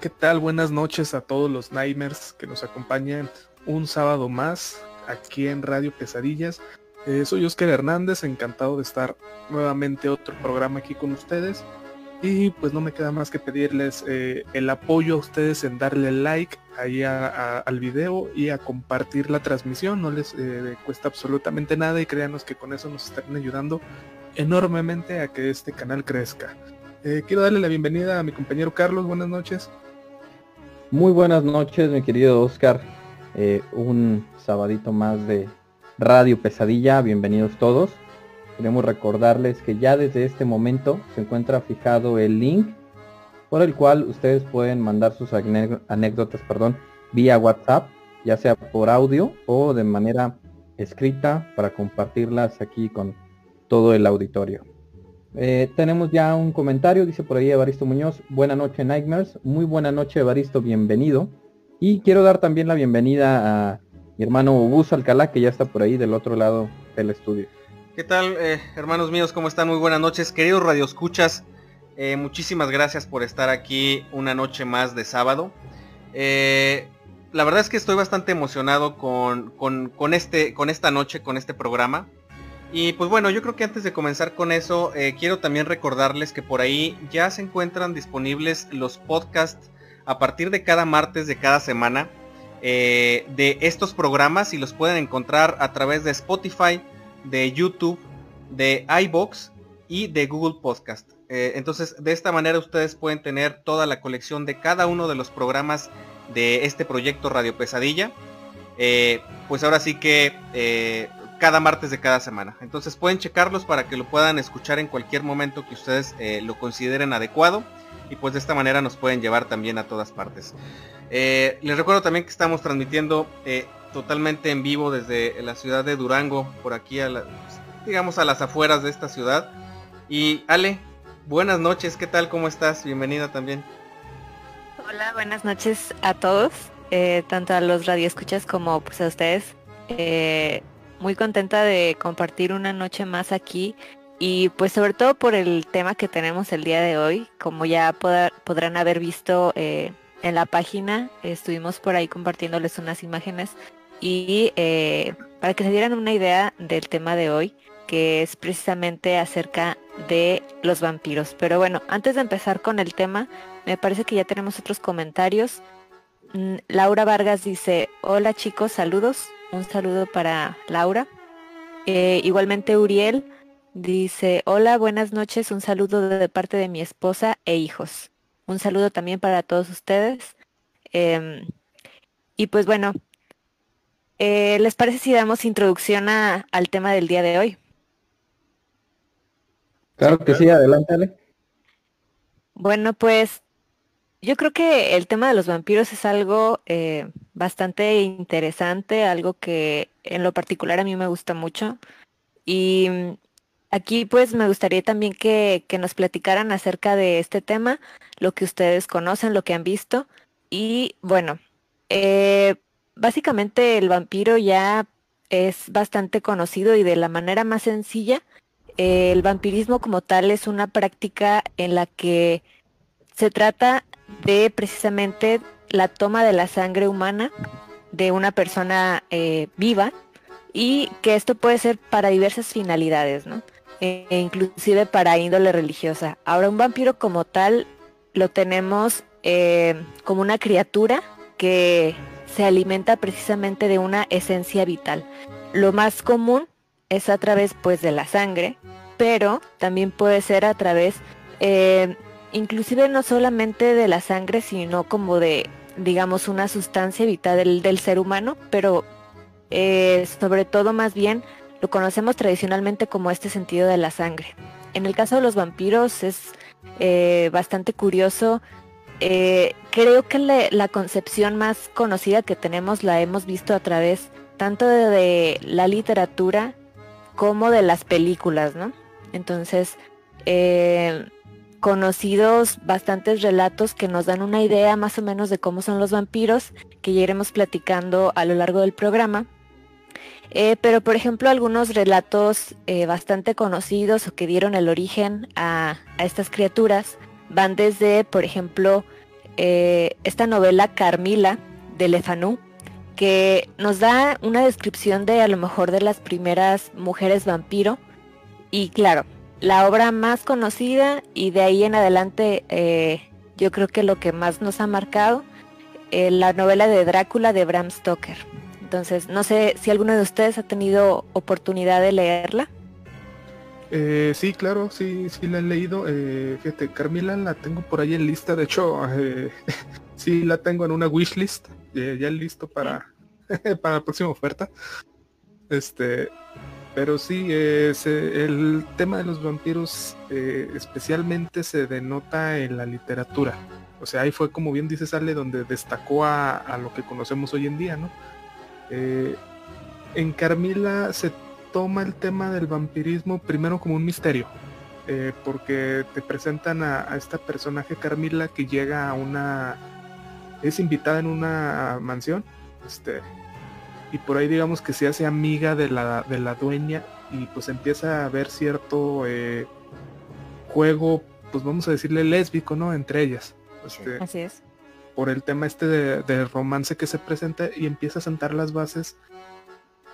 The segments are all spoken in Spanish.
¿Qué tal? Buenas noches a todos los Nightmares que nos acompañan un sábado más aquí en Radio Pesadillas. Eh, soy Oscar Hernández, encantado de estar nuevamente otro programa aquí con ustedes. Y pues no me queda más que pedirles eh, el apoyo a ustedes en darle like ahí al video y a compartir la transmisión. No les eh, cuesta absolutamente nada y créanos que con eso nos están ayudando enormemente a que este canal crezca. quiero darle la bienvenida a mi compañero Carlos. Buenas noches. Muy buenas noches, mi querido Oscar. Eh, un sabadito más de Radio Pesadilla. Bienvenidos todos. Queremos recordarles que ya desde este momento se encuentra fijado el link por el cual ustedes pueden mandar sus anécdotas perdón, vía WhatsApp, ya sea por audio o de manera escrita para compartirlas aquí con todo el auditorio. Eh, tenemos ya un comentario, dice por ahí Evaristo Muñoz, buena noche Nightmares, muy buena noche Evaristo, bienvenido. Y quiero dar también la bienvenida a mi hermano Bus Alcalá, que ya está por ahí del otro lado del estudio. ¿Qué tal, eh, hermanos míos? ¿Cómo están? Muy buenas noches. Queridos radioescuchas, eh, muchísimas gracias por estar aquí una noche más de sábado. la verdad es que estoy bastante emocionado con, con, este, con esta noche, con este programa. Y pues bueno, yo creo que antes de comenzar con eso, eh, quiero también recordarles que por ahí ya se encuentran disponibles los podcasts a partir de cada martes de cada semana eh, de estos programas y los pueden encontrar a través de Spotify, de YouTube, de iBox y de Google Podcast. Eh, entonces, de esta manera ustedes pueden tener toda la colección de cada uno de los programas de este proyecto Radio Pesadilla. pues ahora sí que cada martes de cada semana. Entonces pueden checarlos para que lo puedan escuchar en cualquier momento que ustedes eh, lo consideren adecuado. Y pues de esta manera nos pueden llevar también a todas partes. Eh, les recuerdo también que estamos transmitiendo eh, totalmente en vivo desde la ciudad de Durango, por aquí a digamos a las afueras de esta ciudad. Y Ale, buenas noches, ¿qué tal? ¿Cómo estás? Bienvenida también. Hola, buenas noches a todos, tanto a los radioescuchas como pues a ustedes muy contenta de compartir una noche más aquí y pues sobre todo por el tema que tenemos el día de hoy, como ya podrán haber visto eh, en la página, estuvimos por ahí compartiéndoles unas imágenes y eh, para que se dieran una idea del tema de hoy, que es precisamente acerca de los vampiros. Pero bueno, antes de empezar con el tema, me parece que ya tenemos otros comentarios. Mm, Laura Vargas dice, hola chicos, saludos. Un saludo para Laura. Eh, igualmente Uriel dice, hola, buenas noches, un saludo de parte de mi esposa e hijos. Un saludo también para todos ustedes. Em, y pues bueno, eh, ¿les parece si damos introducción al tema del día de hoy? Claro que sí, adelante. Bueno, pues yo creo que el tema de los vampiros es algo eh, bastante interesante, algo que en lo particular a mí me gusta mucho. Y mm, aquí pues me gustaría también que, nos platicaran acerca de este tema, lo que ustedes conocen, lo que han visto. Y bueno, eh, básicamente el vampiro ya es bastante conocido y de la manera más sencilla, el vampirismo como tal es una práctica en la que se trata de precisamente la toma de la sangre humana de una persona eh, viva y que esto puede ser para diversas finalidades, ¿no? E inclusive para índole religiosa. Ahora un vampiro como tal lo tenemos eh, como una criatura que se alimenta precisamente de una esencia vital. Lo más común es a través pues de la sangre, pero también puede ser a través, eh, inclusive no solamente de la sangre, sino como de, digamos, una sustancia vital del, ser humano, pero eh, sobre todo más bien lo conocemos tradicionalmente como este sentido de la sangre. En el caso de los vampiros es eh, bastante curioso. creo que la concepción más conocida que tenemos la hemos visto a través tanto de la literatura como de las películas, ¿no? Entonces, eh, conocidos bastantes relatos que nos dan una idea más o menos de cómo son los vampiros, que ya iremos platicando a lo largo del programa. Eh, pero por ejemplo algunos relatos eh, bastante conocidos o que dieron el origen a, estas criaturas van desde, por ejemplo, esta novela Carmila de Lefanú, que nos da una descripción de a lo mejor de las primeras mujeres vampiro. Y claro, la obra más conocida y de ahí en adelante eh, yo creo que lo que más nos ha marcado, eh, la novela de Drácula de Bram Stoker. Entonces, no sé si alguno de ustedes ha tenido oportunidad de leerla. Eh, sí, claro, sí, sí la he leído. fíjate, Carmila la tengo por ahí en lista. De hecho, sí la tengo en una wishlist. ya listo para, para la próxima oferta. Este, pero sí, el tema de los vampiros eh, especialmente se denota en la literatura. O sea, ahí fue como bien dice Sale donde destacó a, lo que conocemos hoy en día, ¿no? Eh, en Carmila se toma el tema del vampirismo primero como un misterio. Eh, porque te presentan a, a, esta personaje Carmila que llega a una es invitada en una mansión este y por ahí digamos que se hace amiga de la, de la dueña y pues empieza a haber cierto eh, juego, pues vamos a decirle lésbico, ¿no? Entre ellas. Este, Así es. Por el tema este de, romance que se presenta y empieza a sentar las bases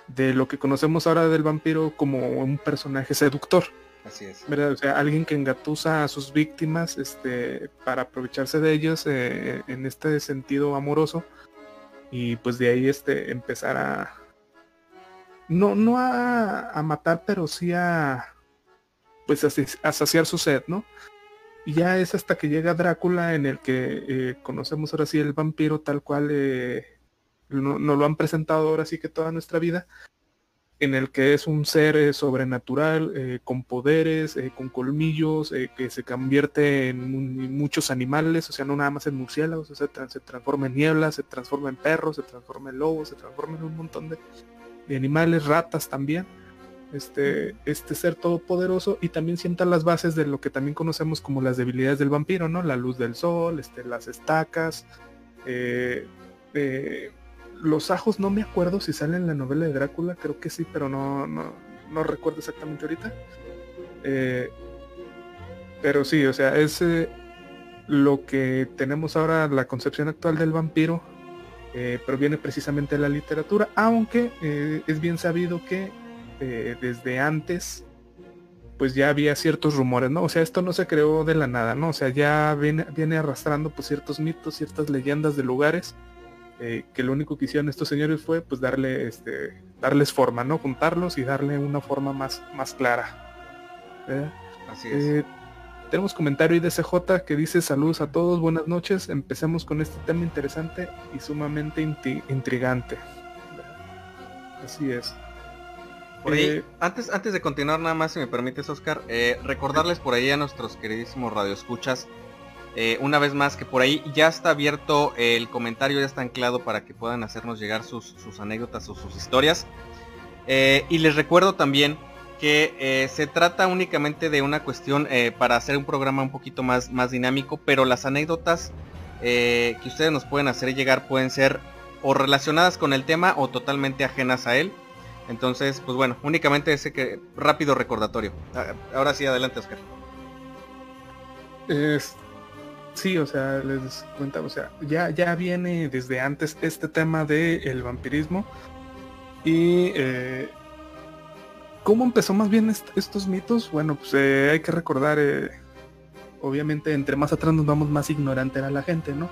de lo que conocemos ahora del vampiro como un personaje seductor. Así es. ¿verdad? O sea, alguien que engatusa a sus víctimas este, para aprovecharse de ellos eh, en este sentido amoroso y pues de ahí este empezar a no no a, matar pero sí a pues a, saciar su sed no y ya es hasta que llega Drácula en el que eh, conocemos ahora sí el vampiro tal cual eh, nos no lo han presentado ahora sí que toda nuestra vida en el que es un ser eh, sobrenatural, eh, con poderes, eh, con colmillos, que se convierte en, muchos animales, o sea, no nada más en murciélagos, o sea, se transforma en niebla, se transforma en perros, se transforma en lobos, se transforma en un montón de, animales, ratas también. Este, este ser todopoderoso y también sienta las bases de lo que también conocemos como las debilidades del vampiro, ¿no? La luz del sol, este, las estacas, los ajos no me acuerdo si salen en la novela de Drácula, creo que sí, pero no, no, recuerdo exactamente ahorita. Eh, pero sí, o sea, es eh, lo que tenemos ahora, la concepción actual del vampiro, eh, proviene precisamente de la literatura, aunque es bien sabido que desde antes pues ya había ciertos rumores, ¿no? O sea, esto no se creó de la nada, ¿no? O sea, ya viene, viene arrastrando pues ciertos mitos, ciertas leyendas de lugares eh, que lo único que hicieron estos señores fue pues darle este darles forma, ¿no? Juntarlos y darle una forma más, más clara. Así es. Eh, tenemos comentario de CJ que dice saludos a todos, buenas noches. Empecemos con este tema interesante y sumamente intrigante. Así es. Por ahí, eh, antes, antes de continuar nada más, si me permites, Oscar, recordarles por ahí a nuestros queridísimos radioescuchas eh, una vez más que por ahí ya está abierto el comentario, ya está anclado para que puedan hacernos llegar sus, anécdotas o sus historias. Eh, y les recuerdo también que eh, se trata únicamente de una cuestión para hacer un programa un poquito más, más dinámico, pero las anécdotas que ustedes nos pueden hacer llegar pueden ser o relacionadas con el tema o totalmente ajenas a él. Entonces, pues bueno, únicamente ese que rápido recordatorio. Ah, ahora sí, adelante, Oscar. Sí, o sea, les cuenta, o sea, ya, ya viene desde antes este tema del el vampirismo. Y eh, ¿cómo empezó más bien estos mitos? Bueno, pues eh, hay que recordar, eh, obviamente entre más atrás nos vamos más ignorante era la gente, ¿no?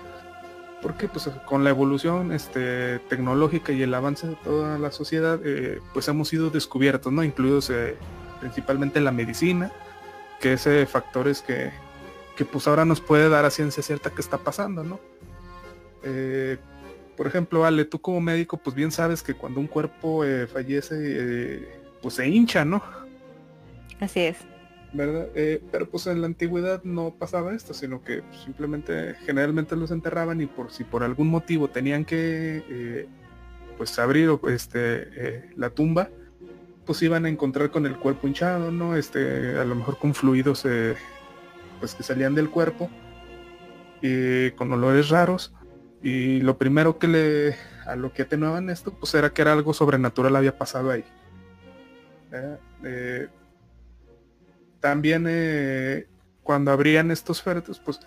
Porque pues con la evolución este, tecnológica y el avance de toda la sociedad, pues hemos sido descubiertos, ¿no? Incluidos principalmente la medicina, que es factores que, que pues ahora nos puede dar a ciencia cierta qué está pasando, ¿no? Eh, por ejemplo, Ale, tú como médico, pues bien sabes que cuando un cuerpo eh, fallece, eh, pues se hincha, ¿no? Así es. ¿Verdad? pero pues en la antigüedad no pasaba esto, sino que simplemente generalmente los enterraban y por si por algún motivo tenían que pues abrir este la tumba, pues iban a encontrar con el cuerpo hinchado, ¿no? Este, a lo mejor con fluidos pues que salían del cuerpo y con olores raros y lo primero que le, a lo que atenuaban esto, pues era que era algo sobrenatural había pasado ahí. Eh, eh, también eh, cuando abrían estos féretros, pues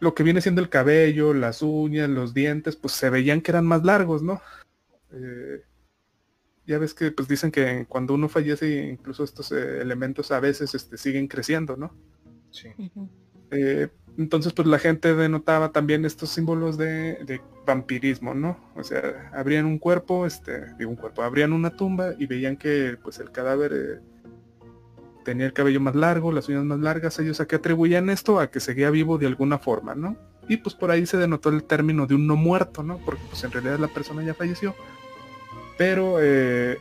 lo que viene siendo el cabello, las uñas, los dientes, pues se veían que eran más largos, ¿no? Ya ves que pues dicen que cuando uno fallece incluso estos elementos a veces este, siguen creciendo, ¿no? Sí. Entonces, pues la gente denotaba también estos símbolos de, vampirismo, ¿no? O sea, abrían un cuerpo, este, digo un cuerpo, abrían una tumba y veían que pues el cadáver eh, tenía el cabello más largo, las uñas más largas, ellos a qué atribuían esto a que seguía vivo de alguna forma, ¿no? Y pues por ahí se denotó el término de un no muerto, ¿no? Porque pues en realidad la persona ya falleció. Pero, eh,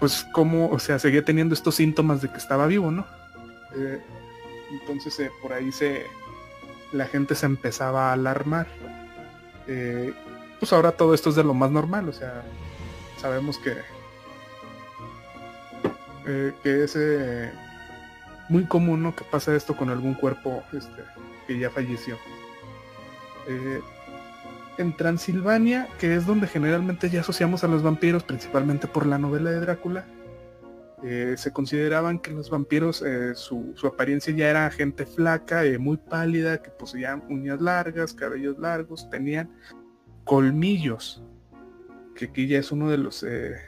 pues como, o sea, seguía teniendo estos síntomas de que estaba vivo, ¿no? Eh, entonces eh, por ahí se la gente se empezaba a alarmar. Pues ahora todo esto es de lo más normal, o sea, sabemos que que es muy común ¿no? que pasa esto con algún cuerpo este, que ya falleció. En Transilvania, que es donde generalmente ya asociamos a los vampiros, principalmente por la novela de Drácula, eh, se consideraban que los vampiros, eh, su, apariencia ya era gente flaca, eh, muy pálida, que poseían uñas largas, cabellos largos, tenían colmillos, que aquí ya es uno de los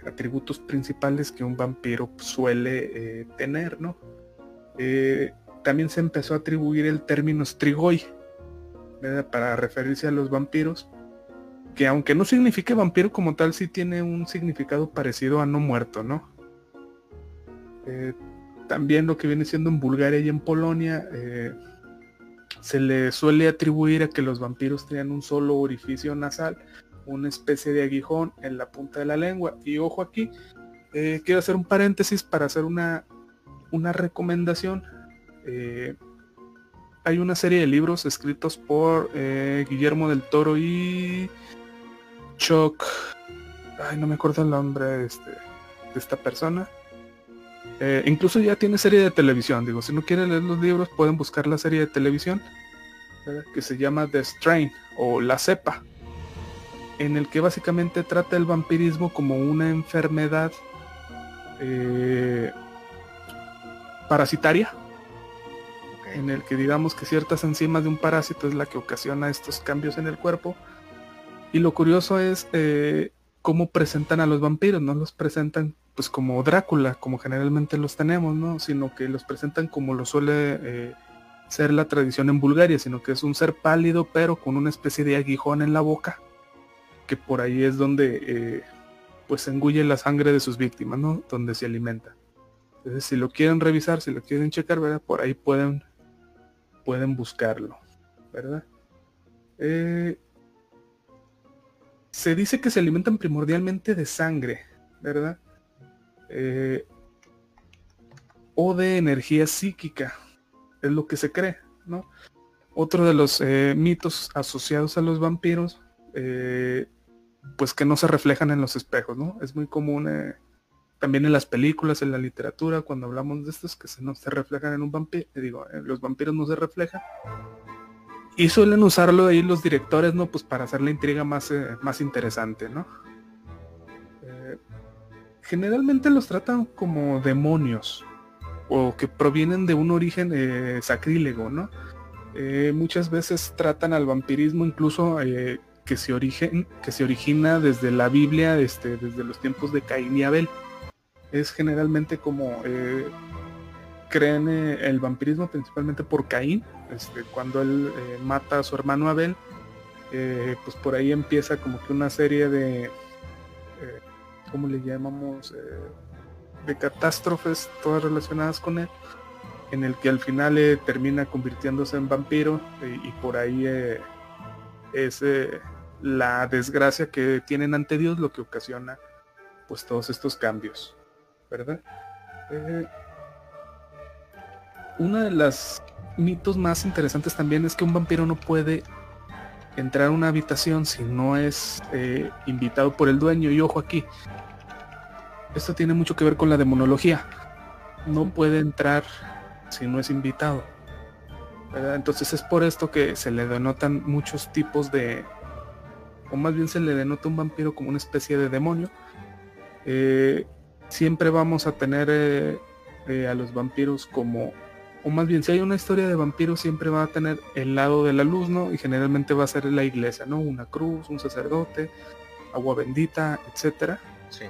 atributos principales que un vampiro suele tener, ¿no? también se empezó a atribuir el término strigoi, para referirse a los vampiros, que aunque no signifique vampiro como tal, sí tiene un significado parecido a no muerto, ¿no? Eh, también lo que viene siendo en Bulgaria y en Polonia, eh, se le suele atribuir a que los vampiros tenían un solo orificio nasal, una especie de aguijón en la punta de la lengua. Y ojo aquí, eh, quiero hacer un paréntesis para hacer una, una recomendación. hay una serie de libros escritos por Guillermo del Toro y Chuck. Ay, no me acuerdo el nombre este, de esta persona. Eh, incluso ya tiene serie de televisión. Digo, si no quieren leer los libros, pueden buscar la serie de televisión que se llama The Strain o La Cepa, en el que básicamente trata el vampirismo como una enfermedad eh, parasitaria, en el que digamos que ciertas enzimas de un parásito es la que ocasiona estos cambios en el cuerpo. Y lo curioso es eh, cómo presentan a los vampiros, no los presentan pues como Drácula, como generalmente los tenemos, ¿no? Sino que los presentan como lo suele eh, ser la tradición en Bulgaria, sino que es un ser pálido pero con una especie de aguijón en la boca, que por ahí es donde eh, pues engulle la sangre de sus víctimas, ¿no? Donde se alimenta. Entonces si lo quieren revisar, si lo quieren checar, ¿verdad? Por ahí pueden, pueden buscarlo, ¿verdad? Se dice que se alimentan primordialmente de sangre, ¿verdad? Eh, o de energía psíquica, es lo que se cree, ¿no? Otro de los eh, mitos asociados a los vampiros, eh, pues que no se reflejan en los espejos, ¿no? Es muy común también en las películas, en la literatura, cuando hablamos de estos, que se, no se reflejan en un vampiro, digo, los vampiros no se reflejan. Y suelen usarlo ahí los directores, ¿no? Pues para hacer la intriga más, más interesante, ¿no? generalmente los tratan como demonios o que provienen de un origen eh, sacrílego, ¿no? Eh, muchas veces tratan al vampirismo incluso eh, que se, origen, que se origina desde la Biblia, este, desde los tiempos de Caín y Abel. Es generalmente como eh, creen eh, el vampirismo principalmente por Caín, este, cuando él eh, mata a su hermano Abel, pues por ahí empieza como que una serie de, ¿cómo le llamamos? de catástrofes, todas relacionadas con él, en el que al final termina convirtiéndose en vampiro y, por ahí es la desgracia que tienen ante Dios lo que ocasiona pues todos estos cambios, ¿verdad? Eh, una de las mitos más interesantes también es que un vampiro no puede entrar a una habitación si no es eh, invitado por el dueño. Y ojo aquí, esto tiene mucho que ver con la demonología. No puede entrar si no es invitado. Entonces es por esto que se le denotan muchos tipos de, o más bien se le denota un vampiro como una especie de demonio. Eh, siempre vamos a tener eh, a los vampiros como, o más bien si hay una historia de vampiros siempre va a tener el lado de la luz, ¿no? Y generalmente va a ser la iglesia, ¿no? Una cruz, un sacerdote, agua bendita, etcétera. Sí.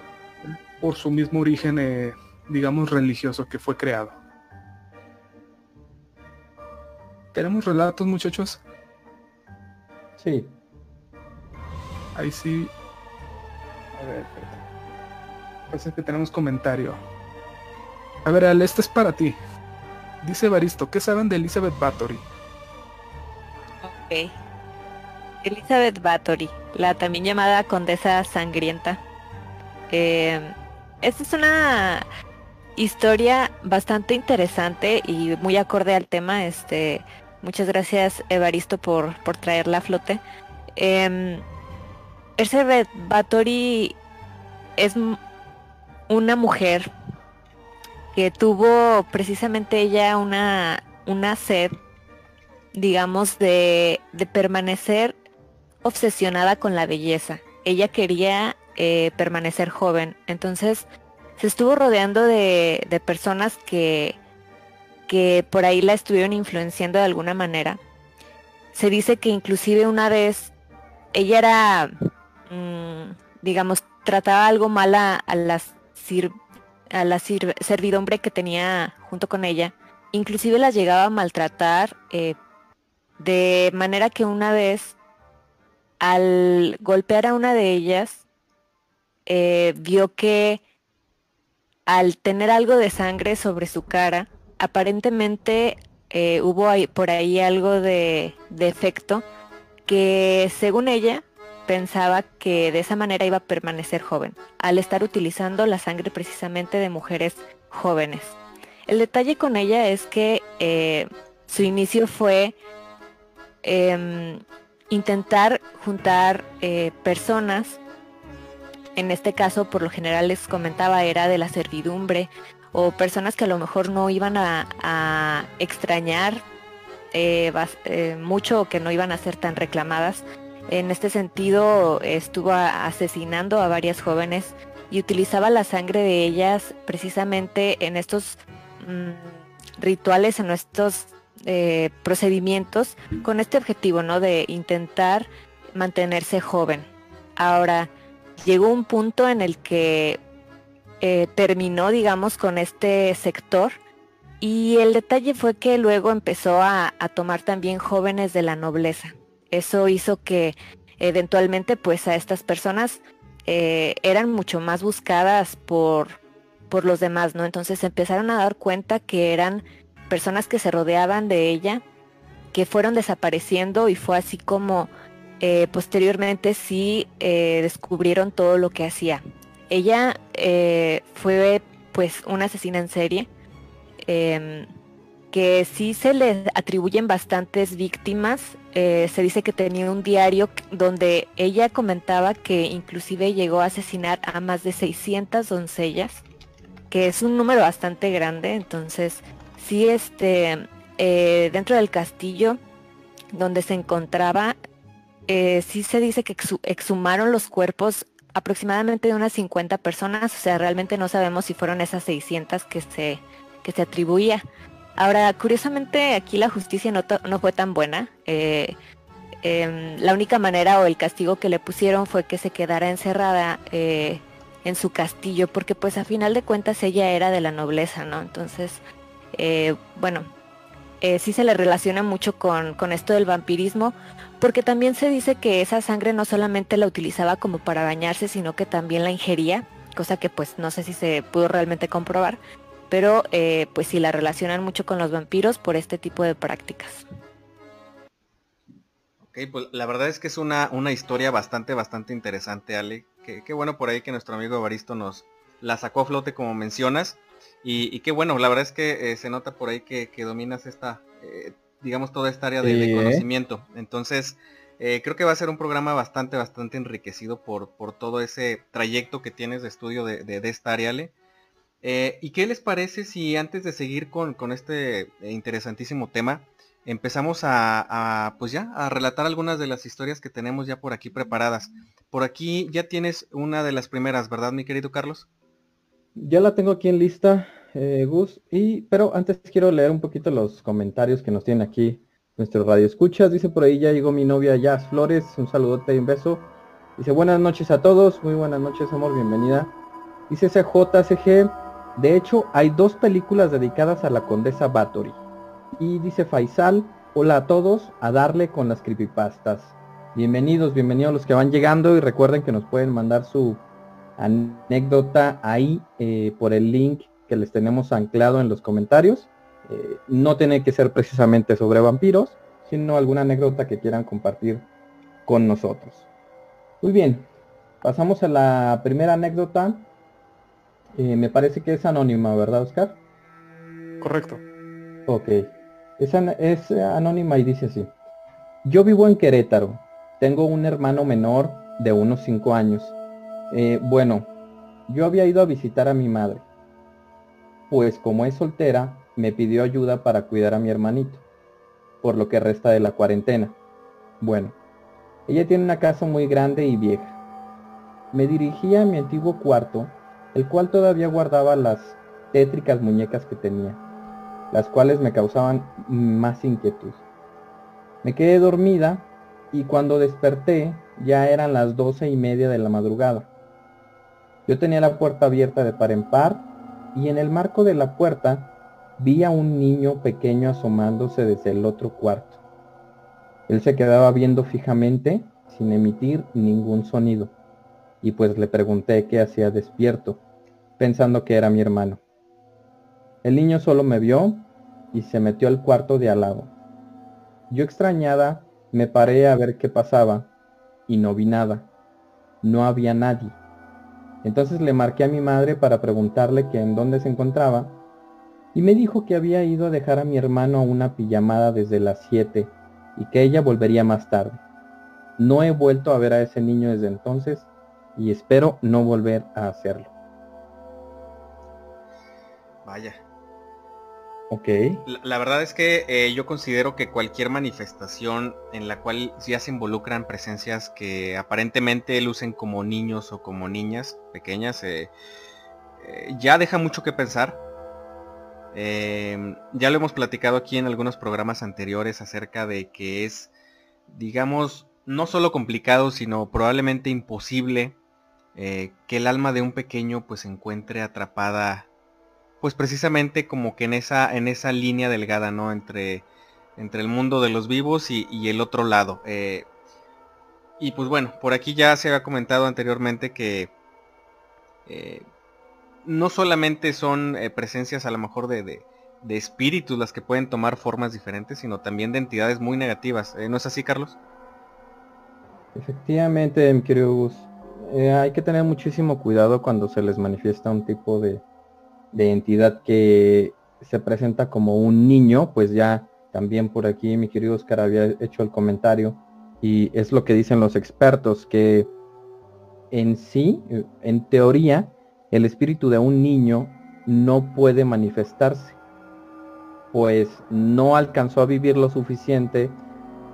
Por su mismo origen, digamos, religioso que fue creado. ¿Tenemos relatos, muchachos? Sí. Ahí sí. A ver, Parece que tenemos comentario. A ver, Al, este es para ti. Dice Baristo, ¿qué saben de Elizabeth Bathory? Ok. Elizabeth Bathory, la también llamada Condesa Sangrienta. Eh, esta es una historia bastante interesante y muy acorde al tema. Este, muchas gracias Evaristo por, por traerla a flote. Eh, Elizabeth Bathory es una mujer que tuvo precisamente ella una, una sed, digamos, de, permanecer obsesionada con la belleza. Ella quería eh, permanecer joven. Entonces se estuvo rodeando de, de personas que, que por ahí la estuvieron influenciando de alguna manera. Se dice que inclusive una vez ella era Mm, digamos, trataba algo mal a, la, a la servidumbre que tenía junto con ella. Inclusive las llegaba a maltratar eh, de manera que una vez al golpear a una de ellas, eh, vio que al tener algo de sangre sobre su cara, aparentemente eh, hubo por ahí algo de, de efecto que según ella pensaba que de esa manera iba a permanecer joven, al estar utilizando la sangre precisamente de mujeres jóvenes. El detalle con ella es que eh, su inicio fue em, intentar juntar eh, personas, en este caso por lo general les comentaba era de la servidumbre, o personas que a lo mejor no iban a, extrañar eh, mucho o que no iban a ser tan reclamadas en este sentido, estuvo asesinando a varias jóvenes y utilizaba la sangre de ellas precisamente en estos mm, rituales, en estos eh, procedimientos, con este objetivo, ¿no? De intentar mantenerse joven. Ahora, llegó un punto en el que eh, terminó, digamos, con este sector. Y el detalle fue que luego empezó a tomar también jóvenes de la nobleza. Eso hizo que eventualmente pues a estas personas eh, eran mucho más buscadas por, por los demás, ¿no? Entonces empezaron a dar cuenta que eran personas que se rodeaban de ella, que fueron desapareciendo y fue así como eh, posteriormente sí eh, descubrieron todo lo que hacía. Ella fue pues una asesina en serie em, que sí se le atribuyen bastantes víctimas. Eh, se dice que tenía un diario donde ella comentaba que inclusive llegó a asesinar a más de 600 doncellas, que es un número bastante grande. Entonces, sí, este, eh, dentro del castillo donde se encontraba, eh, sí se dice que exhumaron los cuerpos aproximadamente de unas 50 personas, o sea, realmente no sabemos si fueron esas 600 que se, que se atribuía. Ahora, curiosamente, aquí la justicia no, fue tan buena. Eh, em, la única manera o el castigo que le pusieron fue que se quedara encerrada eh, en su castillo, porque pues a final de cuentas ella era de la nobleza, ¿no? Entonces, eh, bueno, sí se le relaciona mucho con, con esto del vampirismo, porque también se dice que esa sangre no solamente la utilizaba como para bañarse, sino que también la ingería, cosa que pues no sé si se pudo realmente comprobar, pero eh, pues sí la relacionan mucho con los vampiros por este tipo de prácticas. Ok, pues la verdad es que es una, una historia bastante, bastante interesante, Ale. Qué, bueno por ahí que nuestro amigo Evaristo nos la sacó a flote como mencionas. Y, qué bueno, la verdad es que eh, se nota por ahí que, dominas esta, eh, digamos, toda esta área de, conocimiento. Entonces, creo que va a ser un programa bastante, bastante enriquecido por, por todo ese trayecto que tienes de estudio de, de esta área, Ale. Eh, ¿Y qué les parece si antes de seguir con, este interesantísimo tema, empezamos a, pues ya, a relatar algunas de las historias que tenemos ya por aquí preparadas? Por aquí ya tienes una de las primeras, ¿verdad, mi querido Carlos? Ya la tengo aquí en lista, eh, Gus, y, pero antes quiero leer un poquito los comentarios que nos tienen aquí nuestro radio escuchas. Dice por ahí ya llegó mi novia Jazz Flores, un saludote y un beso. Dice buenas noches a todos, muy buenas noches, amor, bienvenida. Dice CJCG, de hecho, hay dos películas dedicadas a la condesa Bathory. Y dice Faisal, hola a todos, a darle con las creepypastas. Bienvenidos, bienvenidos los que van llegando y recuerden que nos pueden mandar su anécdota ahí eh, por el link que les tenemos anclado en los comentarios. Eh, no tiene que ser precisamente sobre vampiros, sino alguna anécdota que quieran compartir con nosotros. Muy bien, pasamos a la primera anécdota eh, me parece que es anónima, ¿verdad, Oscar? Correcto. Ok. Es, es anónima y dice así. Yo vivo en Querétaro. Tengo un hermano menor de unos 5 años. Eh, bueno, yo había ido a visitar a mi madre. Pues como es soltera, me pidió ayuda para cuidar a mi hermanito, por lo que resta de la cuarentena. Bueno, ella tiene una casa muy grande y vieja. Me dirigí a mi antiguo cuarto el cual todavía guardaba las tétricas muñecas que tenía, las cuales me causaban más inquietud. Me quedé dormida y cuando desperté ya eran las doce y media de la madrugada. Yo tenía la puerta abierta de par en par y en el marco de la puerta vi a un niño pequeño asomándose desde el otro cuarto. Él se quedaba viendo fijamente sin emitir ningún sonido y pues le pregunté qué hacía despierto, pensando que era mi hermano. El niño solo me vio y se metió al cuarto de al lado. Yo extrañada me paré a ver qué pasaba y no vi nada. No había nadie. Entonces le marqué a mi madre para preguntarle que en dónde se encontraba y me dijo que había ido a dejar a mi hermano a una pijamada desde las 7 y que ella volvería más tarde. No he vuelto a ver a ese niño desde entonces y espero no volver a hacerlo. Vaya. Ok. La, verdad es que eh, yo considero que cualquier manifestación en la cual ya se involucran presencias que aparentemente lucen como niños o como niñas pequeñas, eh, eh, ya deja mucho que pensar. Em, ya lo hemos platicado aquí en algunos programas anteriores acerca de que es, digamos, no solo complicado, sino probablemente imposible eh, que el alma de un pequeño pues se encuentre atrapada pues precisamente como que en esa, en esa línea delgada, ¿no? Entre, entre el mundo de los vivos y, el otro lado. Eh, y pues bueno, por aquí ya se había comentado anteriormente que eh, no solamente son presencias a lo mejor de, de, espíritus las que pueden tomar formas diferentes, sino también de entidades muy negativas. ¿No es así, Carlos? Efectivamente, mi querido Gus. Eh, hay que tener muchísimo cuidado cuando se les manifiesta un tipo de, entidad que se presenta como un niño, pues ya también por aquí mi querido Oscar había hecho el comentario y es lo que dicen los expertos, que en sí, en teoría, el espíritu de un niño no puede manifestarse, pues no alcanzó a vivir lo suficiente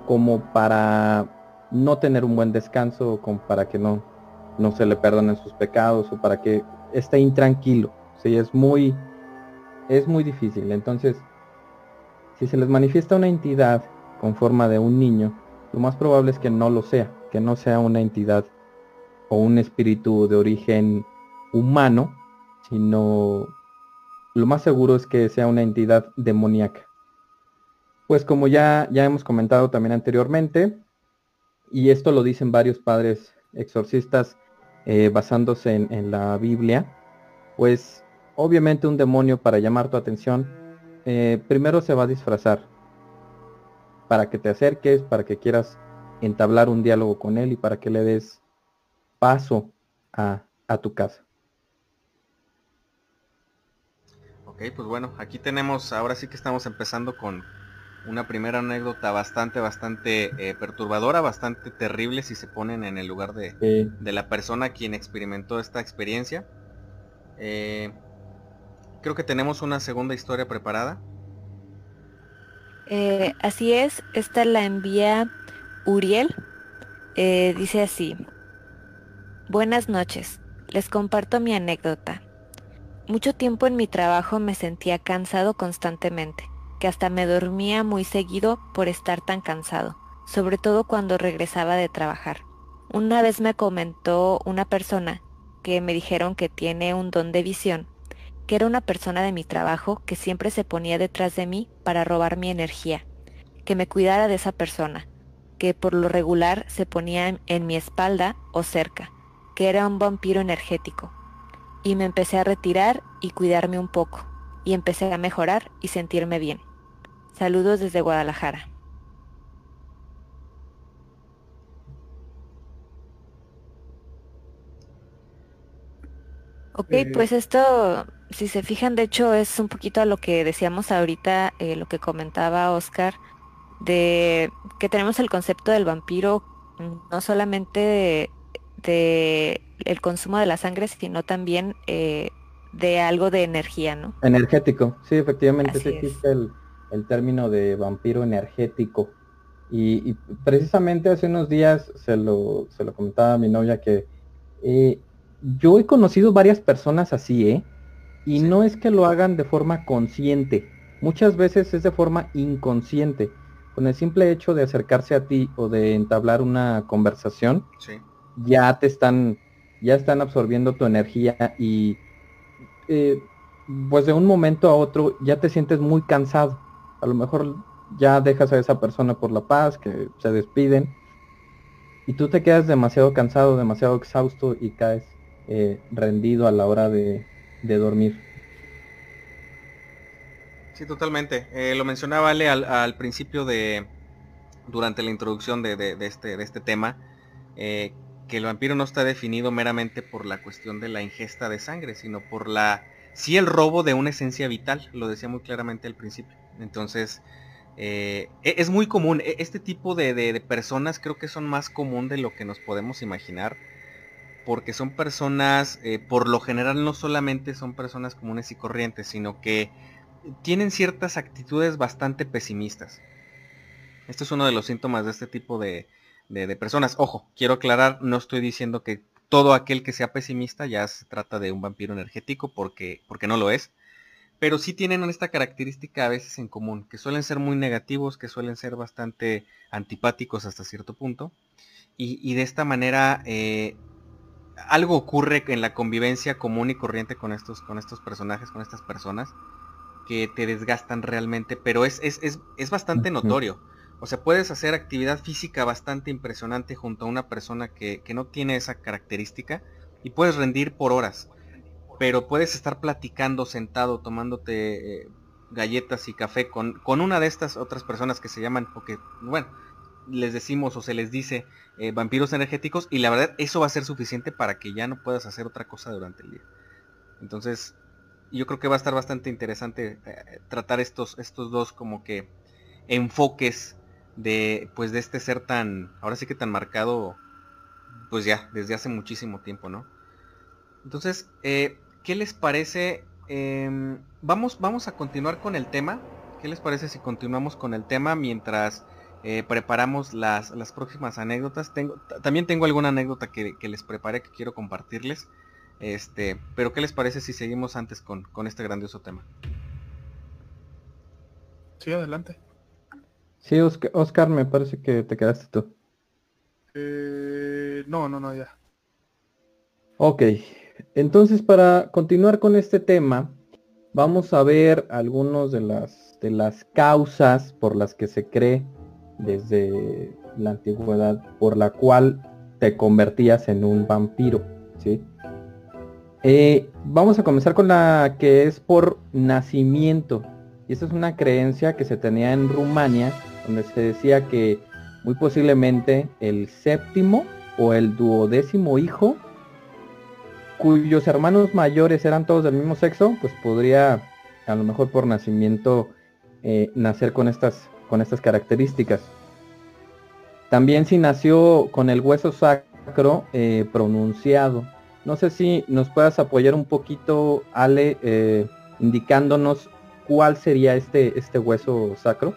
como para no tener un buen descanso, como para que no, no se le perdonen sus pecados o para que esté intranquilo. Sí, es muy, es muy difícil. Entonces, si se les manifiesta una entidad con forma de un niño, lo más probable es que no lo sea, que no sea una entidad o un espíritu de origen humano, sino lo más seguro es que sea una entidad demoníaca. Pues como ya, ya hemos comentado también anteriormente, y esto lo dicen varios padres exorcistas eh, basándose en, la Biblia, pues obviamente un demonio para llamar tu atención, eh, primero se va a disfrazar para que te acerques, para que quieras entablar un diálogo con él y para que le des paso a, a tu casa. Ok, pues bueno, aquí tenemos, ahora sí que estamos empezando con una primera anécdota bastante, bastante eh, perturbadora, bastante terrible si se ponen en el lugar de, de la persona quien experimentó esta experiencia. Eh, creo que tenemos una segunda historia preparada. Eh, así es, esta la envía Uriel. dice así. Buenas noches, les comparto mi anécdota. Mucho tiempo en mi trabajo me sentía cansado constantemente que hasta me dormía muy seguido por estar tan cansado, sobre todo cuando regresaba de trabajar. Una vez me comentó una persona que me dijeron que tiene un don de visión, que era una persona de mi trabajo que siempre se ponía detrás de mí para robar mi energía, que me cuidara de esa persona, que por lo regular se ponía en mi espalda o cerca, que era un vampiro energético. Y me empecé a retirar y cuidarme un poco, y empecé a mejorar y sentirme bien. Saludos desde Guadalajara. Ok, eh, pues esto, si se fijan, de hecho es un poquito a lo que decíamos ahorita, eh, lo que comentaba Oscar, de que tenemos el concepto del vampiro no solamente de, el consumo de la sangre, sino también eh, de algo de energía, ¿no? Energético, sí, efectivamente, sí existe el, término de vampiro energético. Y, precisamente hace unos días se lo, se lo comentaba a mi novia que eh, yo he conocido varias personas así, ¿eh? Y no es que lo hagan de forma consciente, muchas veces es de forma inconsciente. Con el simple hecho de acercarse a ti o de entablar una conversación, ya te están, ya están absorbiendo tu energía y eh, pues de un momento a otro ya te sientes muy cansado. A lo mejor ya dejas a esa persona por la paz, que se despiden, y tú te quedas demasiado cansado, demasiado exhausto y caes eh, rendido a la hora de, dormir. Sí, totalmente. Eh, lo mencionaba Ale al, principio de, durante la introducción de, este, de este tema, que el vampiro no está definido meramente por la cuestión de la ingesta de sangre, sino por la, sí el robo de una esencia vital, lo decía muy claramente al principio. Entonces, eh, e, es muy común, e, este tipo de, personas creo que son más común de lo que nos podemos imaginar, porque son personas, eh, por lo general no solamente son personas comunes y corrientes, sino que tienen ciertas actitudes bastante pesimistas. Esto es uno de los síntomas de este tipo de, de, personas. Ojo, quiero aclarar, no estoy diciendo que todo aquel que sea pesimista ya se trata de un vampiro energético porque, porque no lo es. Pero sí tienen esta característica a veces en común, que suelen ser muy negativos, que suelen ser bastante antipáticos hasta cierto punto. Y, de esta manera eh, algo ocurre en la convivencia común y corriente con estos, con estos personajes, con estas personas, que te desgastan realmente, pero es, es, es, es bastante notorio. O sea, puedes hacer actividad física bastante impresionante junto a una persona que, no tiene esa característica y puedes rendir por horas. Pero puedes estar platicando sentado, tomándote eh, galletas y café con, con, una de estas otras personas que se llaman, o que, bueno, les decimos o se les dice eh, vampiros energéticos y la verdad eso va a ser suficiente para que ya no puedas hacer otra cosa durante el día. Entonces, yo creo que va a estar bastante interesante eh, tratar estos, estos dos como que enfoques de pues de este ser tan ahora sí que tan marcado pues ya desde hace muchísimo tiempo no entonces eh, qué les parece em, vamos vamos a continuar con el tema qué les parece si continuamos con el tema mientras eh, preparamos las, las, próximas anécdotas tengo también tengo alguna anécdota que, les preparé que quiero compartirles este pero qué les parece si seguimos antes con, con este grandioso tema sí adelante. Sí, Oscar, me parece que te quedaste tú. Eh, no, no, no, ya. Ok, entonces para continuar con este tema, vamos a ver las, de las causas por las que se cree desde la antigüedad, por la cual te convertías en un vampiro, ¿sí? Eh, vamos a comenzar con la que es por nacimiento. Y esta es una creencia que se tenía en Rumania, donde se decía que muy posiblemente el séptimo o el duodécimo hijo, cuyos hermanos mayores eran todos del mismo sexo, pues podría a lo mejor por nacimiento eh, nacer con estas, con estas características. También si nació con el hueso sacro eh, pronunciado. No sé si nos puedas apoyar un poquito, Ale, eh, indicándonos cuál sería este, este hueso sacro.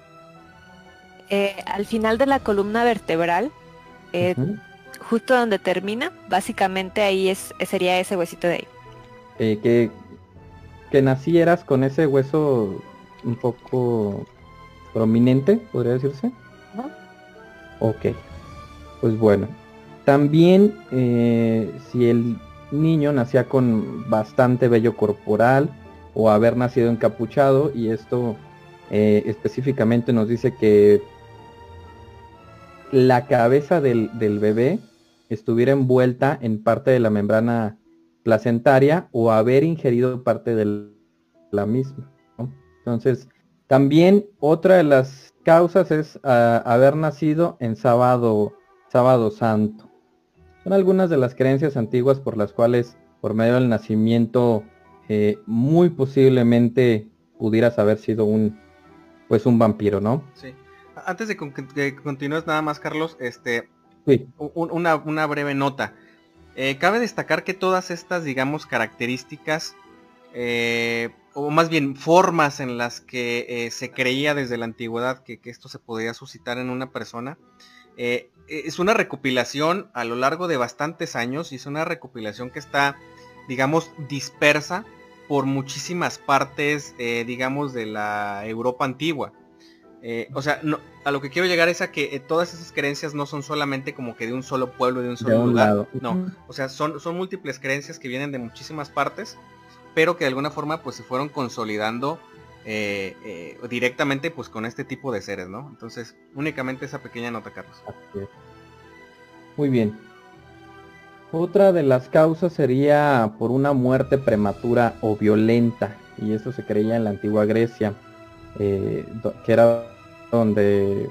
Al final de la columna vertebral, justo donde termina, básicamente ahí es, sería ese huesito de ahí. Eh, que, que nacieras con ese hueso un poco prominente, podría decirse. Ok, pues bueno. También si el niño nacía con bastante vello corporal o haber nacido encapuchado y esto específicamente nos dice que la cabeza del, bebé estuviera envuelta en parte de la membrana placentaria o haber ingerido parte de la misma. Entonces, también otra de las causas es ah, haber nacido en sábado, sábado santo. Son algunas de las creencias antiguas por las cuales, por medio del nacimiento, eh, muy posiblemente pudieras haber sido un, pues un vampiro, ¿no? Sí antes de que continúes nada más, Carlos, este, una, breve nota. Eh, cabe destacar que todas estas, digamos, características, eh, o más bien formas en las que eh, se creía desde la antigüedad que, esto se podía suscitar en una persona, es una recopilación a lo largo de bastantes años y es una recopilación que está, digamos, dispersa por muchísimas partes, digamos, de la Europa antigua. Eh, o sea, no, a lo que quiero llegar es a que eh, todas esas creencias no son solamente como que de un solo pueblo, de un solo lugar. No, o sea, son, son múltiples creencias que vienen de muchísimas partes, pero que de alguna forma pues se fueron consolidando eh, directamente pues con este tipo de seres, ¿no? Entonces, únicamente esa pequeña nota, Carlos. Muy bien. Otra de las causas sería por una muerte prematura o violenta, y eso se creía en la antigua Grecia eh, que era donde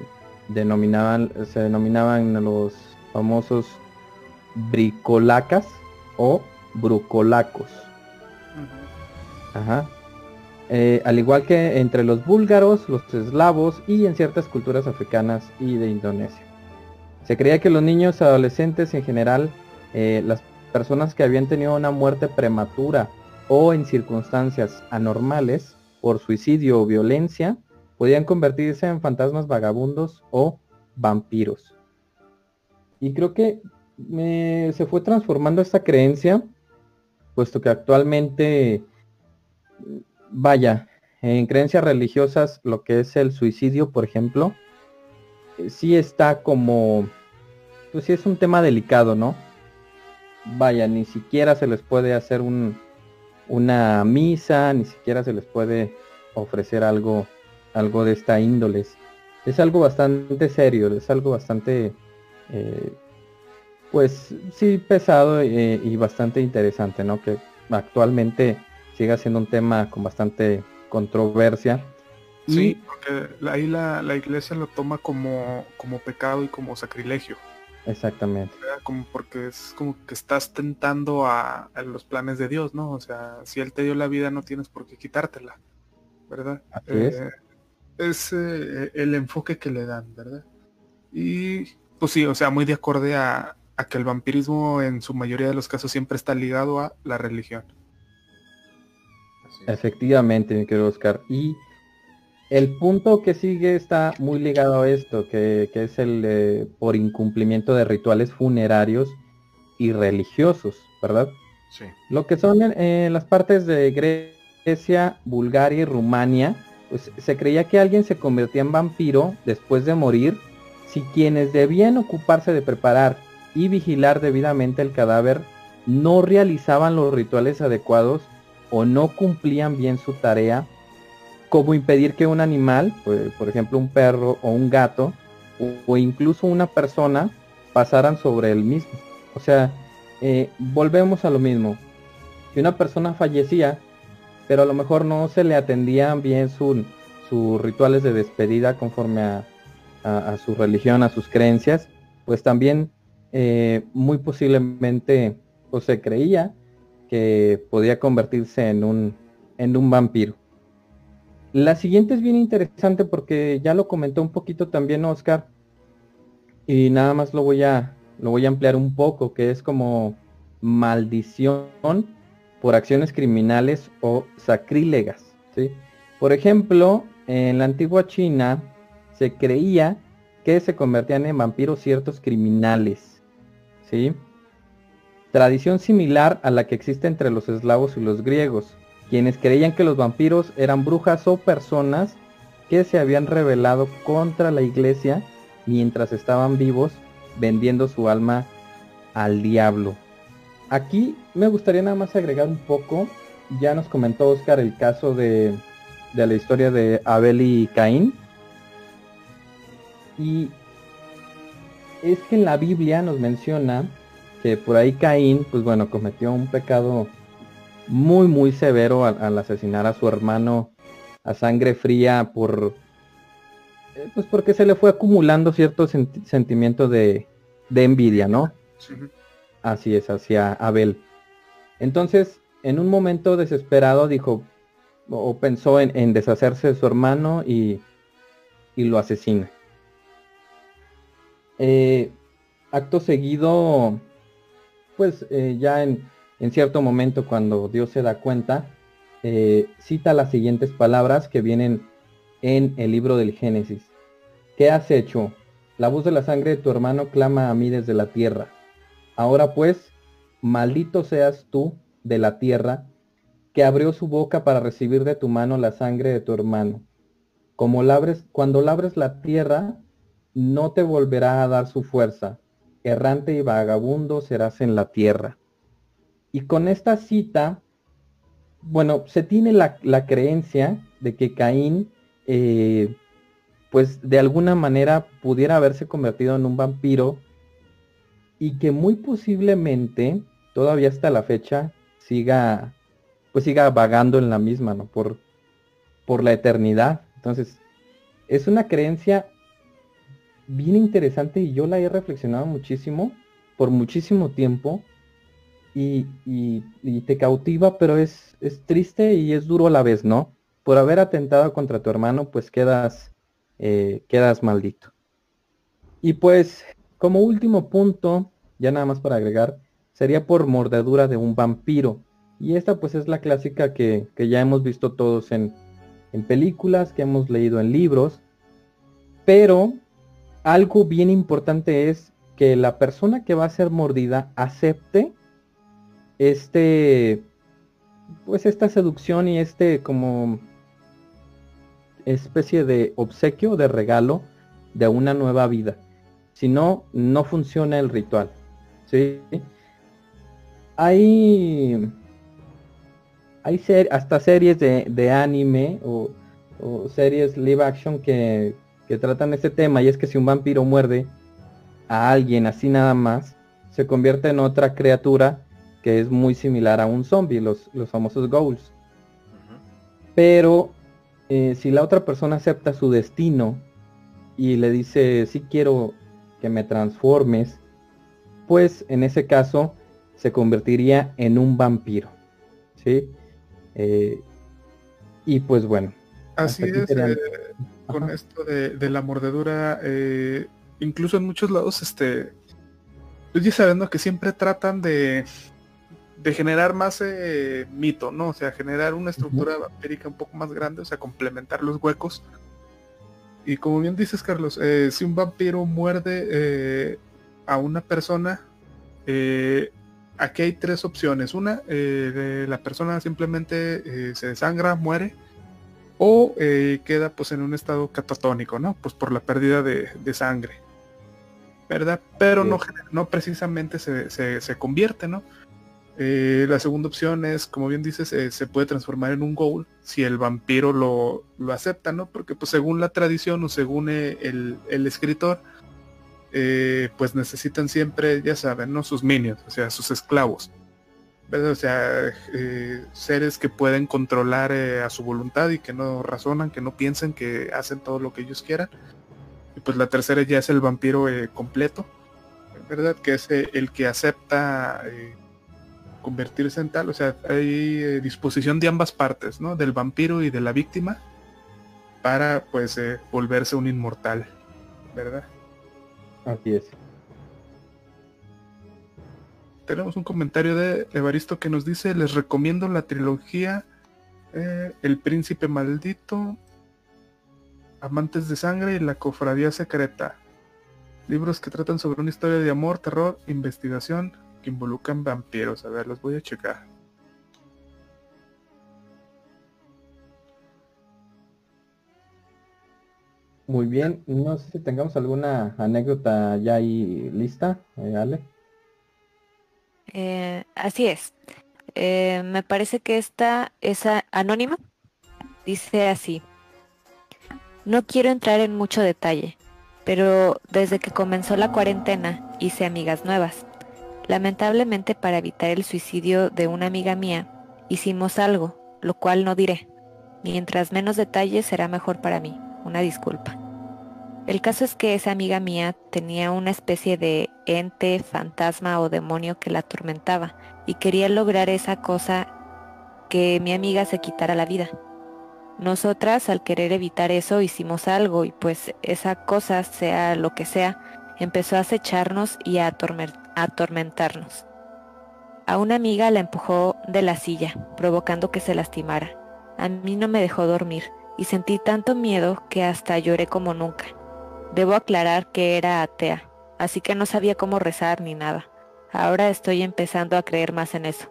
denominaban, se denominaban los famosos bricolacas o brucolacos. Eh, al igual que entre los búlgaros, los eslavos y en ciertas culturas africanas y de Indonesia. Se creía que los niños adolescentes en general, eh, las personas que habían tenido una muerte prematura o en circunstancias anormales, por suicidio o violencia podían convertirse en fantasmas vagabundos o vampiros. Y creo que se fue transformando esta creencia, puesto que actualmente, vaya, en creencias religiosas, lo que es el suicidio, por ejemplo, eh, sí está como, pues sí es un tema delicado, ¿no? Vaya, ni siquiera se les puede hacer un, una misa, ni siquiera se les puede ofrecer algo, algo de esta índole. Es algo bastante serio, es algo bastante, eh, pues sí, pesado eh, y bastante interesante, ¿no? Que actualmente siga siendo un tema con bastante controversia. Sí, porque ahí la, la iglesia lo toma como, como pecado y como sacrilegio. Exactamente. Como porque es como que estás tentando a, los planes de Dios, ¿no? O sea, si Él te dio la vida no tienes por qué quitártela, ¿verdad? es, eh, eh, el enfoque que le dan, ¿verdad? Y pues sí, o sea, muy de acorde a, a que el vampirismo en su mayoría de los casos siempre está ligado a la religión. Efectivamente, mi querido Oscar. Y el punto que sigue está muy ligado a esto, que, es el por incumplimiento de rituales funerarios y religiosos, ¿verdad? Sí. Lo que son en, las partes de Grecia, Bulgaria y Rumania, pues se creía que alguien se convertía en vampiro después de morir si quienes debían ocuparse de preparar y vigilar debidamente el cadáver no realizaban los rituales adecuados o no cumplían bien su tarea, como impedir que un animal, pues, por ejemplo un perro o un gato, o, incluso una persona, pasaran sobre el mismo. O sea, eh, volvemos a lo mismo. Si una persona fallecía, pero a lo mejor no se le atendían bien sus rituales de despedida conforme a, su religión, a sus creencias, pues también eh, muy posiblemente pues, se creía que podía convertirse en un vampiro. La siguiente es bien interesante porque ya lo comentó un poquito también Oscar y nada más lo voy a lo voy a ampliar un poco, que es como maldición por acciones criminales o sacrílegas. ¿sí? Por ejemplo, en la antigua China se creía que se convertían en vampiros ciertos criminales. ¿sí? Tradición similar a la que existe entre los eslavos y los griegos, quienes creían que los vampiros eran brujas o personas que se habían rebelado contra la iglesia mientras estaban vivos vendiendo su alma al diablo. Aquí me gustaría nada más agregar un poco, ya nos comentó Oscar el caso de, de la historia de Abel y Caín. Y es que en la Biblia nos menciona que por ahí Caín, pues bueno, cometió un pecado muy, muy severo al, asesinar a su hermano a sangre fría por, eh, pues porque se le fue acumulando cierto sentimiento de, de envidia, ¿no? Así es, hacia Abel. Entonces, en un momento desesperado dijo, o pensó en, deshacerse de su hermano y, y lo asesina. Eh, acto seguido, pues eh, ya en, en, cierto momento cuando Dios se da cuenta, eh, cita las siguientes palabras que vienen en el libro del Génesis. ¿Qué has hecho? La voz de la sangre de tu hermano clama a mí desde la tierra. Ahora pues, maldito seas tú de la tierra, que abrió su boca para recibir de tu mano la sangre de tu hermano. Como labres, cuando labres la tierra, no te volverá a dar su fuerza. Errante y vagabundo serás en la tierra. Y con esta cita, bueno, se tiene la, creencia de que Caín eh, pues de alguna manera pudiera haberse convertido en un vampiro y que muy posiblemente todavía hasta la fecha siga pues siga vagando en la misma, ¿no? Por, por la eternidad. Entonces, es una creencia bien interesante y yo la he reflexionado muchísimo por muchísimo tiempo y, te cautiva, pero es, es triste y es duro a la vez, ¿no? Por haber atentado contra tu hermano, pues quedas eh, quedas maldito. Y pues, como último punto, ya nada más para agregar, sería por mordedura de un vampiro. Y esta pues es la clásica que, ya hemos visto todos en, en películas, que hemos leído en libros. Pero algo bien importante es que la persona que va a ser mordida acepte este pues esta seducción y este como especie de obsequio, de regalo de una nueva vida. Si no, no funciona el ritual. ¿sí? Hay, hay hasta series de, anime o, series live action que, que tratan este tema y es que si un vampiro muerde a alguien así nada más, se convierte en otra criatura que es muy similar a un zombie, los, los famosos ghouls. Pero eh, si la otra persona acepta su destino y le dice, sí quiero que me transformes, pues en ese caso se convertiría en un vampiro. ¿Sí? Eh, y pues bueno. Así es, eh, con esto de, la mordedura, incluso en muchos lados, este, estoy sabiendo que siempre tratan de, de generar más eh, mito, ¿no? O sea, generar una estructura vampírica un poco más grande, o sea, complementar los huecos. Y como bien dices, Carlos, eh, si un vampiro muerde eh, a una persona, aquí hay tres opciones. Una, la persona simplemente se desangra, muere. o queda pues en un estado catatónico, ¿no? Pues por la pérdida de, sangre, ¿verdad? Pero no, no precisamente se, se, convierte, ¿no? Eh, la segunda opción es, como bien dices, eh, se puede transformar en un ghoul si el vampiro lo, lo acepta, ¿no? Porque pues según la tradición o según el, el escritor, pues necesitan siempre, ya saben, ¿no? Sus minions, o sea, sus esclavos. O sea, eh, seres que pueden controlar eh, a su voluntad y que no razonan, que no piensan, que hacen todo lo que ellos quieran. Y pues la tercera ya es el vampiro eh, completo, ¿verdad? Que es el que acepta convertirse en tal. O sea, hay disposición de ambas partes, ¿no? Del vampiro y de la víctima para pues volverse un inmortal, ¿verdad? Así es tenemos un comentario de Evaristo que nos dice, les recomiendo la trilogía eh, El Príncipe Maldito, Amantes de Sangre y La Cofradía Secreta. Libros que tratan sobre una historia de amor, terror, investigación que involucran vampiros. A ver, los voy a checar. Muy bien, no sé si tengamos alguna anécdota ya ahí lista, eh, Ale. Eh, así es. Eh, me parece que esta es anónima. Dice así. No quiero entrar en mucho detalle, pero desde que comenzó la cuarentena hice amigas nuevas. Lamentablemente para evitar el suicidio de una amiga mía, hicimos algo, lo cual no diré. Mientras menos detalles será mejor para mí. Una disculpa. El caso es que esa amiga mía tenía una especie de ente, fantasma o demonio que la atormentaba y quería lograr esa cosa que mi amiga se quitara la vida. Nosotras al querer evitar eso hicimos algo y pues esa cosa, sea lo que sea, empezó a acecharnos y a, atormentarnos. A una amiga la empujó de la silla, provocando que se lastimara. A mí no me dejó dormir y sentí tanto miedo que hasta lloré como nunca. Debo aclarar que era atea, así que no sabía cómo rezar ni nada. Ahora estoy empezando a creer más en eso.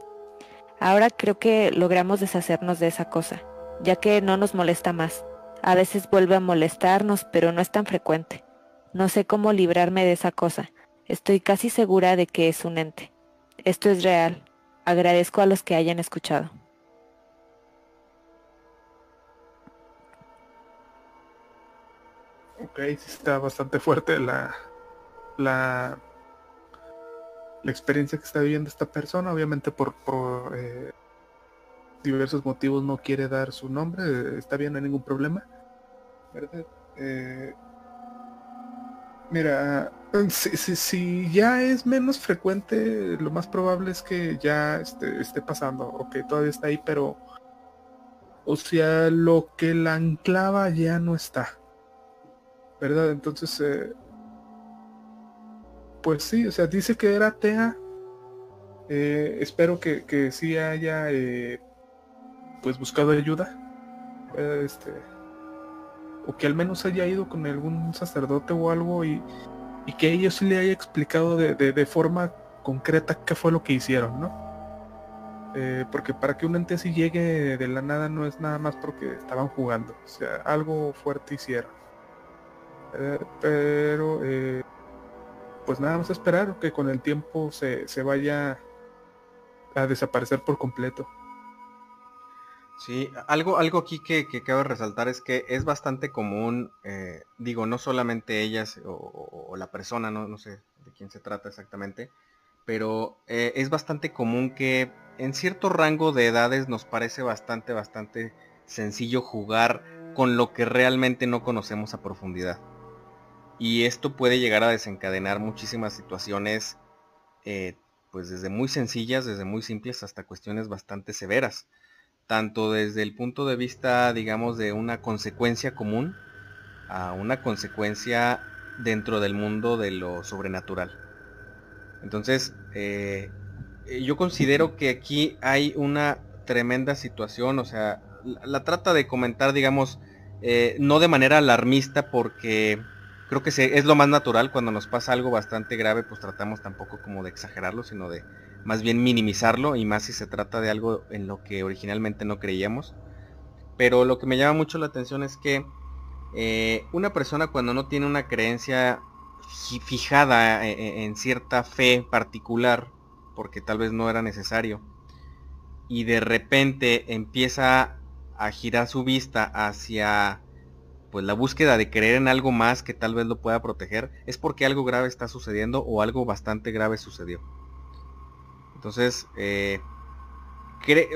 Ahora creo que logramos deshacernos de esa cosa, ya que no nos molesta más. A veces vuelve a molestarnos, pero no es tan frecuente. No sé cómo librarme de esa cosa. Estoy casi segura de que es un ente. Esto es real. Agradezco a los que hayan escuchado. Ok, sí está bastante fuerte la, la, la experiencia que está viviendo esta persona. Obviamente por, eh, diversos motivos no quiere dar su nombre. Está bien, no hay ningún problema. ¿Verdad? Eh, mira, si, si, ya es menos frecuente, lo más probable es que ya esté, pasando. Ok, todavía está ahí, pero... O sea, lo que la anclaba ya no está. ¿verdad? Entonces, eh, pues sí, o sea, dice que era atea. Eh, espero que, que sí haya eh, pues buscado ayuda. Este, o que al menos haya ido con algún sacerdote o algo y, y que ellos sí le haya explicado de, de, forma concreta qué fue lo que hicieron, ¿no? porque para que un ente así llegue de la nada no es nada más porque estaban jugando, o sea, algo fuerte hicieron. Eh, pero eh, pues nada más esperar que con el tiempo se, vaya a desaparecer por completo. Sí, algo, algo aquí que, que cabe resaltar es que es bastante común, eh, digo, no solamente ellas o, la persona, no, no, sé de quién se trata exactamente, pero es bastante común que en cierto rango de edades nos parece bastante, bastante sencillo jugar con lo que realmente no conocemos a profundidad. Y esto puede llegar a desencadenar muchísimas situaciones, eh, pues desde muy sencillas, desde muy simples hasta cuestiones bastante severas. Tanto desde el punto de vista, digamos, de una consecuencia común a una consecuencia dentro del mundo de lo sobrenatural. Entonces, eh, yo considero que aquí hay una tremenda situación, o sea, la, trata de comentar, digamos, eh, no de manera alarmista porque creo que es lo más natural cuando nos pasa algo bastante grave, pues tratamos tampoco como de exagerarlo, sino de más bien minimizarlo y más si se trata de algo en lo que originalmente no creíamos. pero lo que me llama mucho la atención es que eh, una persona cuando no tiene una creencia fijada eh, en cierta fe particular, porque tal vez no era necesario, y de repente empieza a girar su vista hacia pues la búsqueda de creer en algo más que tal vez lo pueda proteger, es porque algo grave está sucediendo o algo bastante grave sucedió. Entonces, eh,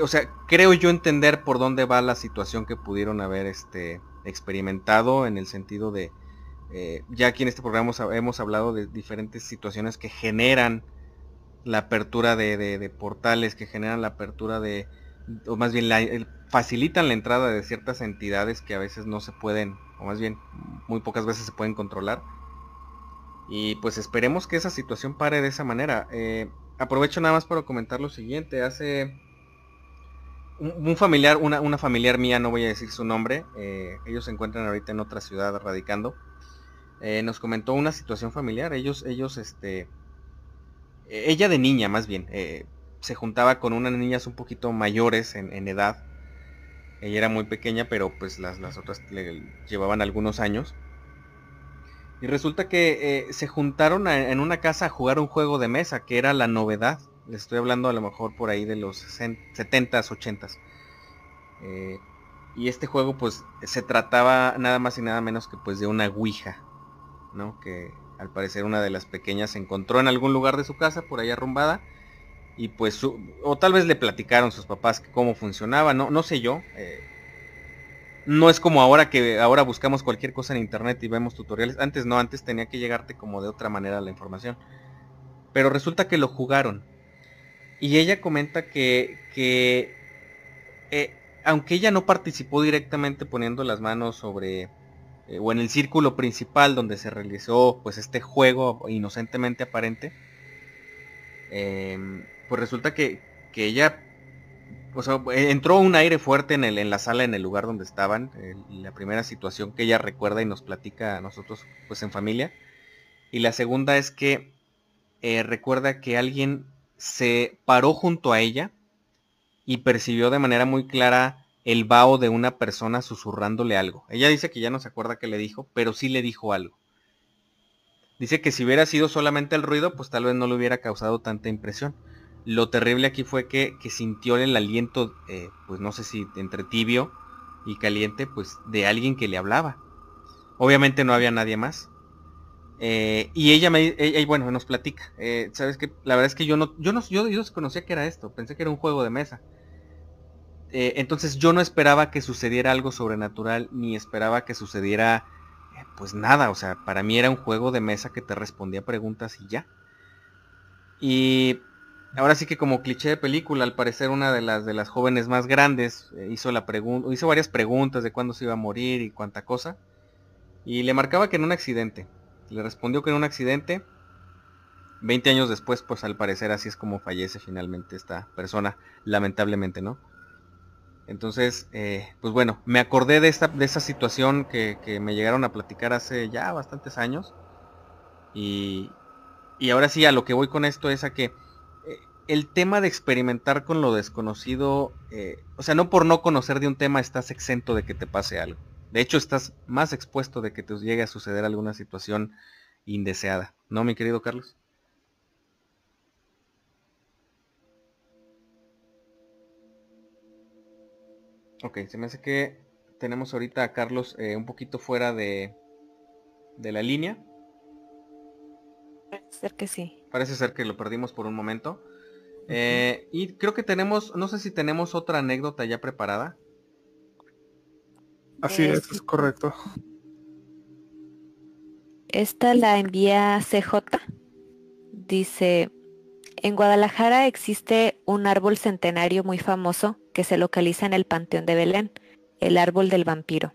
o sea, creo yo entender por dónde va la situación que pudieron haber este, experimentado en el sentido de, eh, ya aquí en este programa hemos, hablado de diferentes situaciones que generan la apertura de, portales, que generan la apertura de, o más bien facilitan la entrada de ciertas entidades que a veces no se pueden, o más bien muy pocas veces se pueden controlar. Y pues esperemos que esa situación pare de esa manera. Eh, aprovecho nada más para comentar lo siguiente. Hace un, familiar, una, familiar mía, no voy a decir su nombre, eh, ellos se encuentran ahorita en otra ciudad radicando, eh, nos comentó una situación familiar. Ellos, ellos, este, ella de niña más bien, eh, se juntaba con unas niñas un poquito mayores en, edad. Ella era muy pequeña, pero pues las, las otras le llevaban algunos años. Y resulta que se juntaron en una casa a jugar un juego de mesa, que era la novedad. Les estoy hablando a lo mejor por ahí de los 70s, 80s. Eh, y este juego pues se trataba nada más y nada menos que pues de una Ouija, ¿no? Que al parecer una de las pequeñas se encontró en algún lugar de su casa por ahí arrumbada. Y pues, o tal vez le platicaron sus papás cómo funcionaba, no, no sé yo. Eh, no es como ahora que ahora buscamos cualquier cosa en internet y vemos tutoriales. Antes no, antes tenía que llegarte como de otra manera la información. Pero resulta que lo jugaron. Y ella comenta que, que eh, aunque ella no participó directamente poniendo las manos sobre eh, o en el círculo principal donde se realizó pues este juego inocentemente aparente, em, pues resulta que, que, ella o sea, entró un aire fuerte en, el, en la sala, en el lugar donde estaban, la primera situación que ella recuerda y nos platica a nosotros pues en familia, y la segunda es que eh, recuerda que alguien se paró junto a ella y percibió de manera muy clara el vaho de una persona susurrándole algo. Ella dice que ya no se acuerda qué le dijo, pero sí le dijo algo. Dice que si hubiera sido solamente el ruido, pues tal vez no le hubiera causado tanta impresión. Lo terrible aquí fue que, sintió el aliento, eh, pues no sé si entre tibio y caliente, pues de alguien que le hablaba. Obviamente no había nadie más. Eh, y ella me ella, bueno, nos platica. Eh, Sabes que la verdad es que yo no, yo no, yo, yo desconocía que era esto, pensé que era un juego de mesa. Entonces yo no esperaba que sucediera algo sobrenatural, ni esperaba que sucediera pues nada. O sea, para mí era un juego de mesa que te respondía preguntas y ya. Y ahora sí que como cliché de película, al parecer una de las de las jóvenes más grandes hizo la hizo varias preguntas de cuándo se iba a morir y cuánta cosa. Y le marcaba que en un accidente. Le respondió que en un accidente. 20 años después, pues al parecer así es como fallece finalmente esta persona, lamentablemente, ¿no? Entonces, eh, pues bueno, me acordé de esta de esa situación que, me llegaron a platicar hace ya bastantes años. Y, y ahora sí, a lo que voy con esto es a que eh, el tema de experimentar con lo desconocido, eh, o sea, no por no conocer de un tema estás exento de que te pase algo. De hecho, estás más expuesto de que te llegue a suceder alguna situación indeseada. ¿No, mi querido Carlos? Ok, se me hace que tenemos ahorita a Carlos eh, un poquito fuera de, de la línea. Parece ser que sí. Parece ser que lo perdimos por un momento. Eh, y creo que tenemos, no sé si tenemos otra anécdota ya preparada. Así es, es correcto. Esta la envía CJ. Dice, en Guadalajara existe un árbol centenario muy famoso que se localiza en el Panteón de Belén, el árbol del vampiro.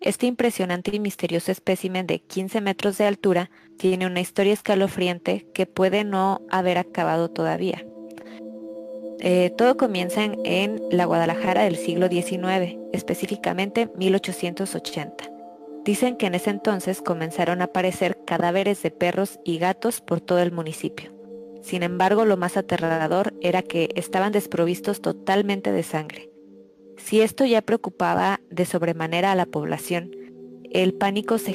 Este impresionante y misterioso espécimen de 15 metros de altura tiene una historia escalofriante que puede no haber acabado todavía. Eh, todo comienza en, la Guadalajara del siglo XIX, específicamente 1880. Dicen que en ese entonces comenzaron a aparecer cadáveres de perros y gatos por todo el municipio. Sin embargo, lo más aterrador era que estaban desprovistos totalmente de sangre. Si esto ya preocupaba de sobremanera a la población, el pánico se,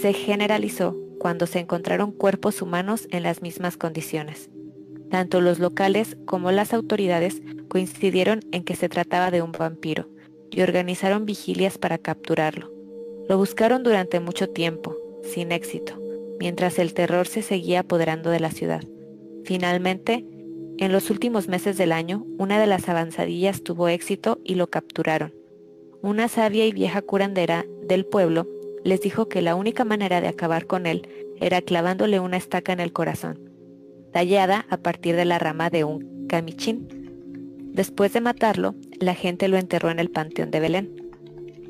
se generalizó cuando se encontraron cuerpos humanos en las mismas condiciones. Tanto los locales como las autoridades coincidieron en que se trataba de un vampiro y organizaron vigilias para capturarlo. Lo buscaron durante mucho tiempo, sin éxito, mientras el terror se seguía apoderando de la ciudad. Finalmente, en los últimos meses del año, una de las avanzadillas tuvo éxito y lo capturaron. Una sabia y vieja curandera del pueblo les dijo que la única manera de acabar con él era clavándole una estaca en el corazón tallada a partir de la rama de un camichín. Después de matarlo, la gente lo enterró en el panteón de Belén.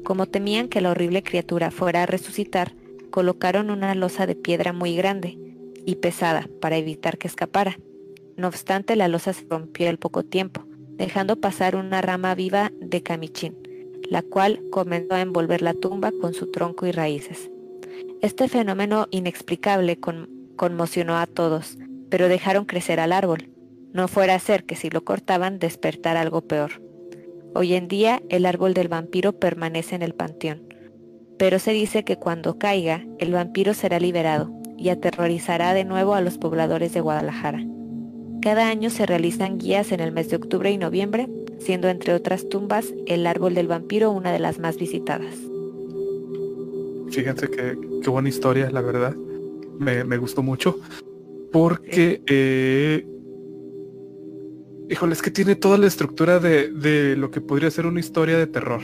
Como temían que la horrible criatura fuera a resucitar, colocaron una losa de piedra muy grande y pesada para evitar que escapara. No obstante, la losa se rompió al poco tiempo, dejando pasar una rama viva de camichín, la cual comenzó a envolver la tumba con su tronco y raíces. Este fenómeno inexplicable conmocionó a todos, pero dejaron crecer al árbol. No fuera a ser que si lo cortaban despertara algo peor. Hoy en día el árbol del vampiro permanece en el panteón, pero se dice que cuando caiga el vampiro será liberado y aterrorizará de nuevo a los pobladores de Guadalajara. Cada año se realizan guías en el mes de octubre y noviembre, siendo entre otras tumbas el árbol del vampiro una de las más visitadas. Fíjense qué, buena historia, la verdad. Me, me gustó mucho. Porque, eh, híjole, es que tiene toda la estructura de, lo que podría ser una historia de terror.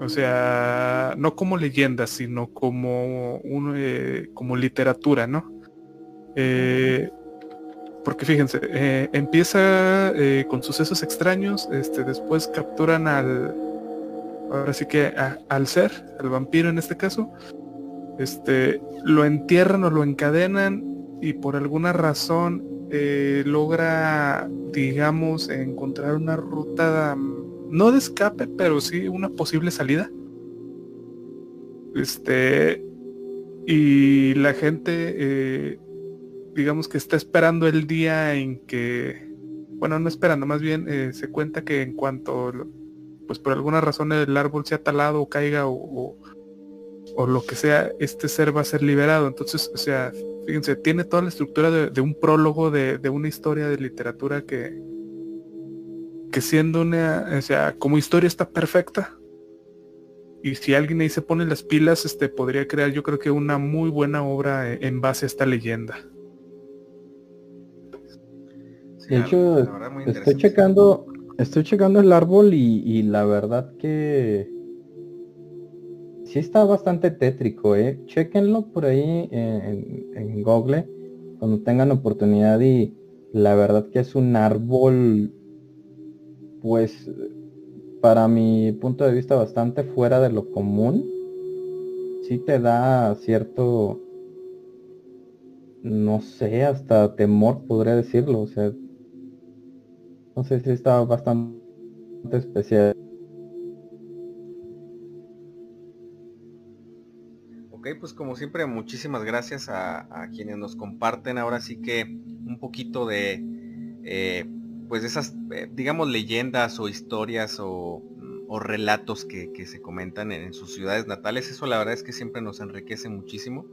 O sea, no como leyenda, sino como, un, eh, como literatura, ¿no? Eh, porque fíjense, eh, empieza con sucesos extraños, este, después capturan al, ahora sí que al ser, al vampiro en este caso, este, lo entierran o lo encadenan y por alguna razón eh, logra, digamos, encontrar una ruta, no de escape, pero sí una posible salida. Este, y la gente, eh, digamos que está esperando el día en que, bueno, no esperando, más bien eh, se cuenta que en cuanto, pues por alguna razón el árbol sea talado o caiga o, o lo que sea, este ser va a ser liberado. Entonces, o sea, fíjense, tiene toda la estructura de, un prólogo de, una historia de literatura que, que siendo una, o sea, como historia está perfecta. Y si alguien ahí se pone las pilas, este podría crear yo creo que una muy buena obra en base a esta leyenda. de hecho, estoy checando, estoy checando el árbol y la verdad que sí está bastante tétrico, ¿eh? Chequenlo por ahí en, Google cuando tengan oportunidad y la verdad que es un árbol, pues, para mi punto de vista bastante fuera de lo común. Sí te da cierto, no sé, hasta temor podría decirlo, o sea, no sé si está bastante especial. Pues como siempre, muchísimas gracias a, quienes nos comparten ahora sí que un poquito de, eh, pues esas, eh, digamos, leyendas o historias o, relatos que, se comentan en, sus ciudades natales. Eso la verdad es que siempre nos enriquece muchísimo.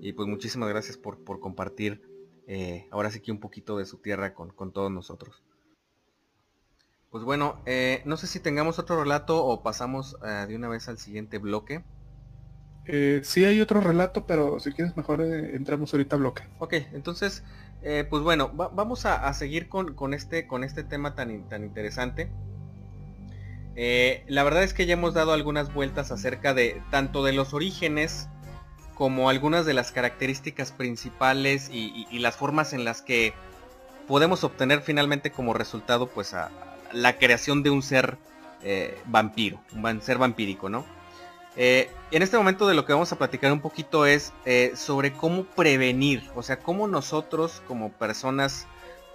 Y pues muchísimas gracias por, compartir eh, ahora sí que un poquito de su tierra con, todos nosotros. Pues bueno, no sé si tengamos otro relato o pasamos de una vez al siguiente bloque. Eh, sí hay otro relato, pero si quieres mejor eh, entramos ahorita a bloque. Ok, entonces, eh, pues bueno, vamos a, seguir con, este, con este tema tan, interesante. la verdad es que ya hemos dado algunas vueltas acerca de tanto de los orígenes como algunas de las características principales y, las formas en las que podemos obtener finalmente como resultado pues la creación de un ser vampiro, un ser vampírico, ¿no? Eh, en este momento de lo que vamos a platicar un poquito es eh, sobre cómo prevenir, o sea, cómo nosotros como personas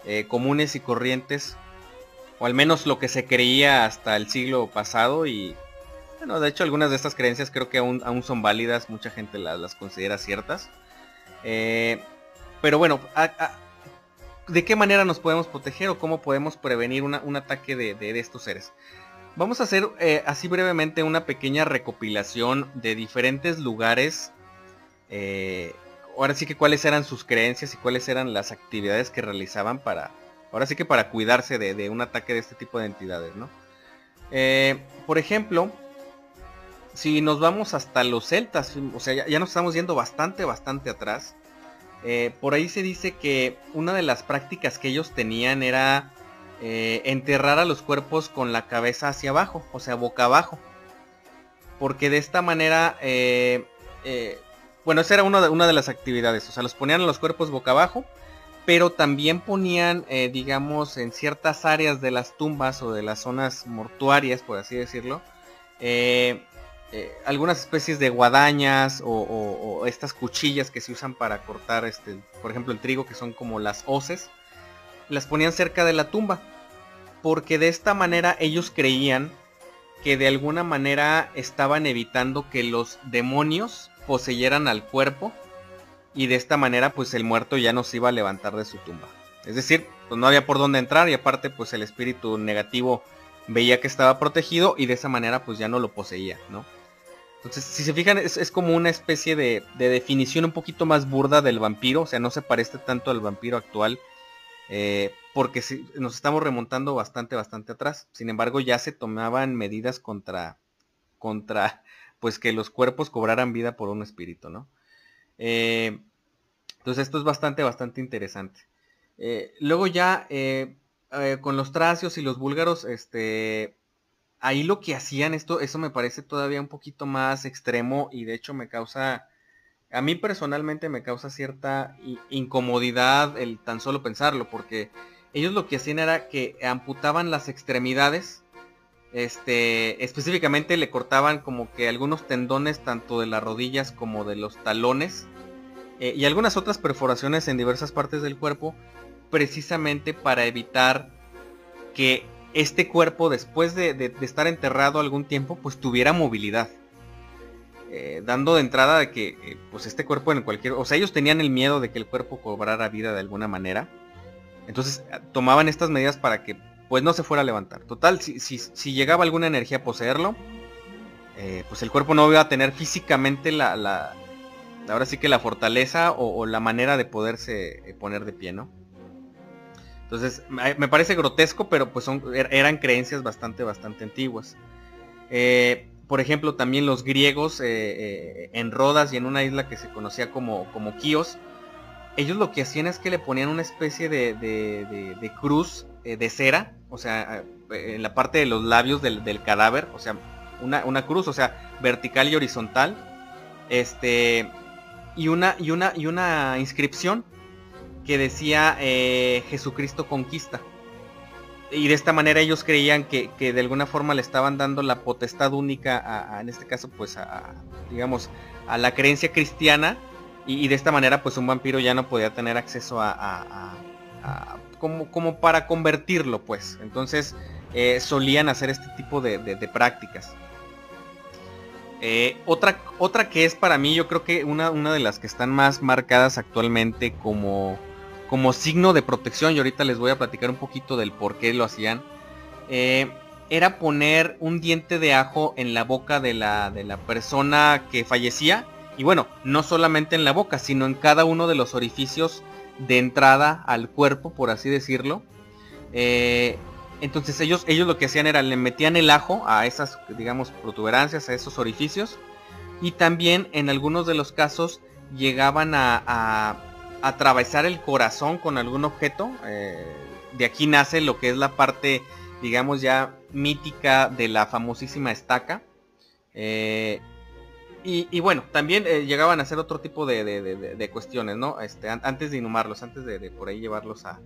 eh, comunes y corrientes, o al menos lo que se creía hasta el siglo pasado y, bueno, de hecho algunas de estas creencias creo que aún, son válidas, mucha gente las, considera ciertas. pero bueno, de qué manera nos podemos proteger o cómo podemos prevenir un ataque de, estos seres. Vamos a hacer eh, así brevemente una pequeña recopilación de diferentes lugares. Eh, ahora sí que cuáles eran sus creencias y cuáles eran las actividades que realizaban para, ahora sí que para cuidarse de, un ataque de este tipo de entidades, ¿no? Eh, por ejemplo, si nos vamos hasta los celtas, o sea, ya, nos estamos yendo bastante, bastante atrás. Por ahí se dice que una de las prácticas que ellos tenían era eh, enterrar a los cuerpos con la cabeza hacia abajo, o sea, boca abajo. Porque de esta manera, eh, bueno, esa era una de, las actividades, o sea, los ponían a los cuerpos boca abajo, pero también ponían, digamos, en ciertas áreas de las tumbas o de las zonas mortuarias, por así decirlo, eh, algunas especies de guadañas o, estas cuchillas que se usan para cortar, este, por ejemplo, el trigo, que son como las hoces, las ponían cerca de la tumba. Porque de esta manera ellos creían que de alguna manera estaban evitando que los demonios poseyeran al cuerpo y de esta manera pues el muerto ya no se iba a levantar de su tumba. Es decir, pues no había por dónde entrar y aparte pues el espíritu negativo veía que estaba protegido y de esa manera pues ya no lo poseía, ¿no? Entonces, si se fijan, es, como una especie de, definición un poquito más burda del vampiro. O sea, no se parece tanto al vampiro actual. Eh, porque nos estamos remontando bastante, bastante atrás. Sin embargo, ya se tomaban medidas contra, contra, pues que los cuerpos cobraran vida por un espíritu, ¿no? Eh, entonces esto es bastante, bastante interesante. Eh, luego ya, con los tracios y los búlgaros, este, ahí lo que hacían esto, eso me parece todavía un poquito más extremo y de hecho me causa, a mí personalmente me causa cierta incomodidad el tan solo pensarlo, porque ellos lo que hacían era que amputaban las extremidades, este, específicamente le cortaban como que algunos tendones tanto de las rodillas como de los talones eh, y algunas otras perforaciones en diversas partes del cuerpo, precisamente para evitar que este cuerpo después de, estar enterrado algún tiempo pues tuviera movilidad. Eh, dando de entrada de que eh, pues este cuerpo en cualquier... O sea, ellos tenían el miedo de que el cuerpo cobrara vida de alguna manera. Entonces eh, tomaban estas medidas para que pues no se fuera a levantar. Total, si, llegaba alguna energía a poseerlo, pues el cuerpo no iba a tener físicamente la, la ahora sí que la fortaleza o, o la manera de poderse poner de pie, ¿no? Entonces, me parece grotesco, pero pues son, er, eran creencias bastante, bastante antiguas. Eh, por ejemplo, también los griegos eh, eh, en Rodas y en una isla que se conocía como, como Kios, ellos lo que hacían es que le ponían una especie de, cruz de cera, o sea, en la parte de los labios del, cadáver, o sea, una, una, cruz, o sea, vertical y horizontal, este, y una, y una, y una inscripción que decía eh, Jesucristo conquista. Y de esta manera ellos creían que, de alguna forma le estaban dando la potestad única a, en este caso pues a, digamos a la creencia cristiana y, de esta manera pues un vampiro ya no podía tener acceso a, como, como, para convertirlo pues. Entonces eh, solían hacer este tipo de, prácticas. Eh, otra, otra que es para mí yo creo que una, una de las que están más marcadas actualmente como como signo de protección, y ahorita les voy a platicar un poquito del por qué lo hacían, eh, era poner un diente de ajo en la boca de la, de la persona que fallecía. Y bueno, no solamente en la boca, sino en cada uno de los orificios de entrada al cuerpo, por así decirlo. Eh, entonces ellos, ellos lo que hacían era le metían el ajo a esas, digamos, protuberancias, a esos orificios. Y también en algunos de los casos llegaban a atravesar el corazón con algún objeto. Eh, de aquí nace lo que es la parte, digamos ya mítica de la famosísima estaca. Eh, y, bueno, también eh, llegaban a hacer otro tipo de, cuestiones, ¿no? Este, antes de inhumarlos, antes de, por ahí llevarlos a,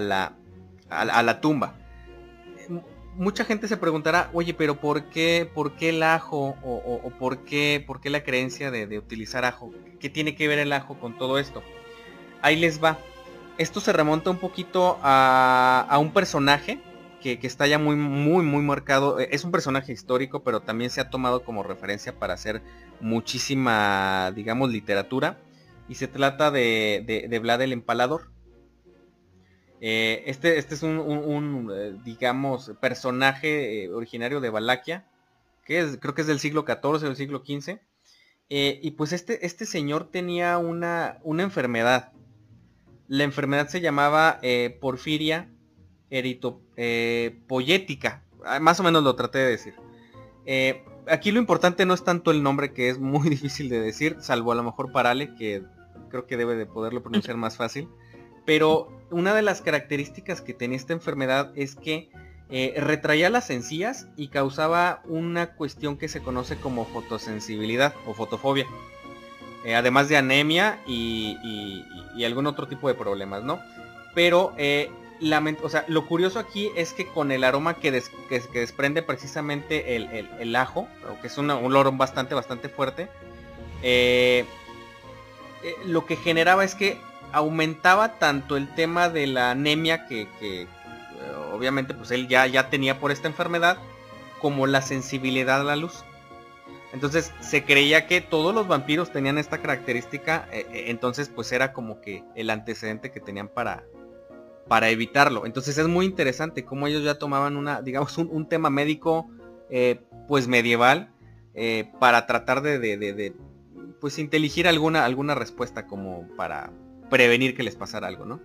la, a, la tumba. Mucha gente se preguntará, oye, pero ¿por qué, por qué el ajo o, por, qué, por qué la creencia de, utilizar ajo? ¿Qué tiene que ver el ajo con todo esto? Ahí les va. Esto se remonta un poquito a, un personaje que, está ya muy, muy, muy marcado. Es un personaje histórico, pero también se ha tomado como referencia para hacer muchísima, digamos, literatura. Y se trata de, de, Vlad el Empalador. Eh, este, este es un, eh, digamos, personaje eh, originario de Valaquia, que es, creo que es del siglo XIV o del siglo XV. y pues este, este señor tenía una, una enfermedad. La enfermedad se llamaba porfiria eritopoyética. Ah, más o menos lo traté de decir. aquí lo importante no es tanto el nombre que es muy difícil de decir, salvo a lo mejor para Ale, que creo que debe de poderlo pronunciar más fácil. Pero una de las características que tenía esta enfermedad es que eh, retraía las encías y causaba una cuestión que se conoce como fotosensibilidad o fotofobia. Eh, además de anemia y, algún otro tipo de problemas, ¿no? Pero eh, lo curioso aquí es que con el aroma que, desprende precisamente el, ajo, que es un olor bastante, bastante fuerte, lo que generaba es que aumentaba tanto el tema de la anemia que, eh, obviamente pues él ya, ya tenía por esta enfermedad, como la sensibilidad a la luz. Entonces se creía que todos los vampiros tenían esta característica, eh, eh, entonces pues era como que el antecedente que tenían para, para evitarlo. Entonces es muy interesante cómo ellos ya tomaban una, digamos, un, tema médico pues medieval para tratar de, pues inteligir alguna, alguna respuesta como para, prevenir que les pasara algo, ¿no?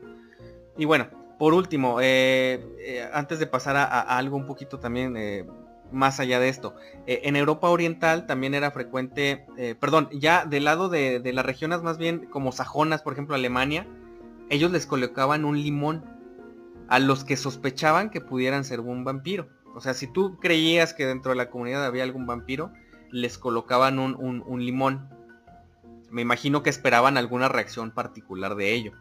Y bueno, por último, eh, eh, antes de pasar a, algo un poquito también eh, más allá de esto, en Europa Oriental también era frecuente, perdón, ya del lado de, las regiones más bien como sajonas, por ejemplo Alemania, ellos les colocaban un limón a los que sospechaban que pudieran ser un vampiro. O sea, si tú creías que dentro de la comunidad había algún vampiro, les colocaban un, un limón me imagino que esperaban alguna reacción particular de ello.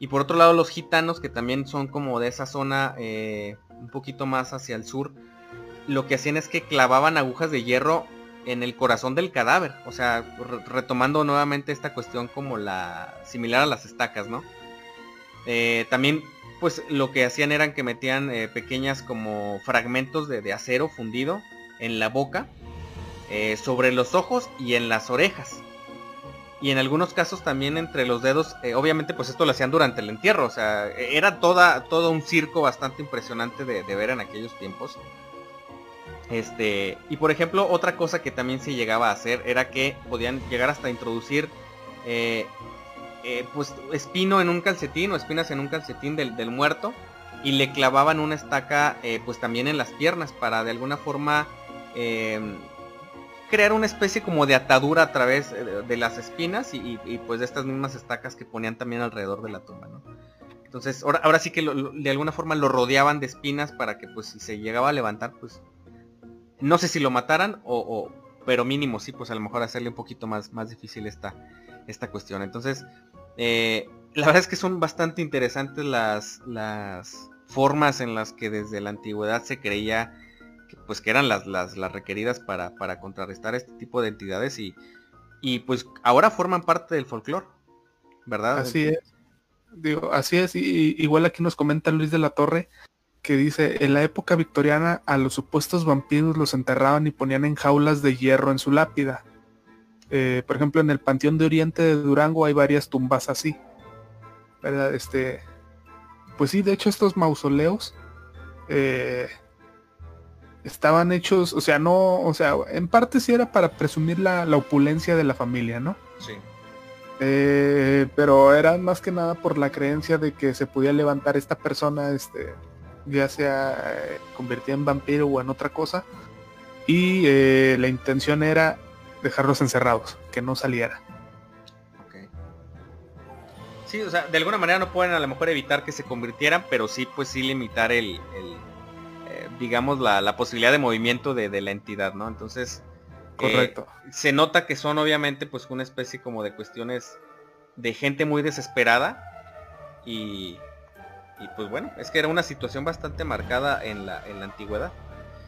Y por otro lado los gitanos, que también son como de esa zona eh, un poquito más hacia el sur, lo que hacían es que clavaban agujas de hierro en el corazón del cadáver. O sea, retomando nuevamente esta cuestión como la similar a las estacas, ¿no? Eh, también pues lo que hacían eran que metían eh, pequeñas como fragmentos de, acero fundido en la boca, sobre los ojos y en las orejas y en algunos casos también entre los dedos, eh, obviamente pues esto lo hacían durante el entierro, o sea, era toda, todo un circo bastante impresionante de, ver en aquellos tiempos. Este, y por ejemplo, otra cosa que también se llegaba a hacer era que podían llegar hasta introducir eh, eh, pues espino en un calcetín o espinas en un calcetín del, del muerto y le clavaban una estaca pues también en las piernas para de alguna forma crear una especie como de atadura a través de, las espinas y, pues de estas mismas estacas que ponían también alrededor de la tumba, ¿no? Entonces, ahora, ahora sí que de alguna forma lo rodeaban de espinas para que pues si se llegaba a levantar, pues no sé si lo mataran o, pero mínimo sí, pues a lo mejor hacerle un poquito más, más difícil esta, esta cuestión. Entonces, eh, la verdad es que son bastante interesantes las, las formas en las que desde la antigüedad se creía pues que eran las, las, requeridas para, para, contrarrestar este tipo de entidades y, y pues ahora forman parte del folclore, ¿verdad? Así es. Digo, así es, y, igual aquí nos comenta Luis de la Torre que dice, en la época victoriana a los supuestos vampiros los enterraban y ponían en jaulas de hierro en su lápida. Eh, por ejemplo, en el Panteón de Oriente de Durango hay varias tumbas así. ¿Verdad? Este, pues sí, de hecho estos mausoleos eh, estaban hechos, o sea, no, o sea, en parte sí era para presumir la, opulencia de la familia, ¿no? Sí. Eh, pero eran más que nada por la creencia de que se podía levantar esta persona, este, ya sea eh, convertida en vampiro o en otra cosa. Y eh, la intención era dejarlos encerrados, que no saliera. Okay. Sí, o sea, de alguna manera no pueden a lo mejor evitar que se convirtieran, pero sí, pues sí limitar el digamos, la, posibilidad de movimiento de, la entidad, ¿no? Entonces, eh, correcto. se nota que son obviamente pues una especie como de cuestiones de gente muy desesperada y, y pues bueno, es que era una situación bastante marcada en la, en la antigüedad.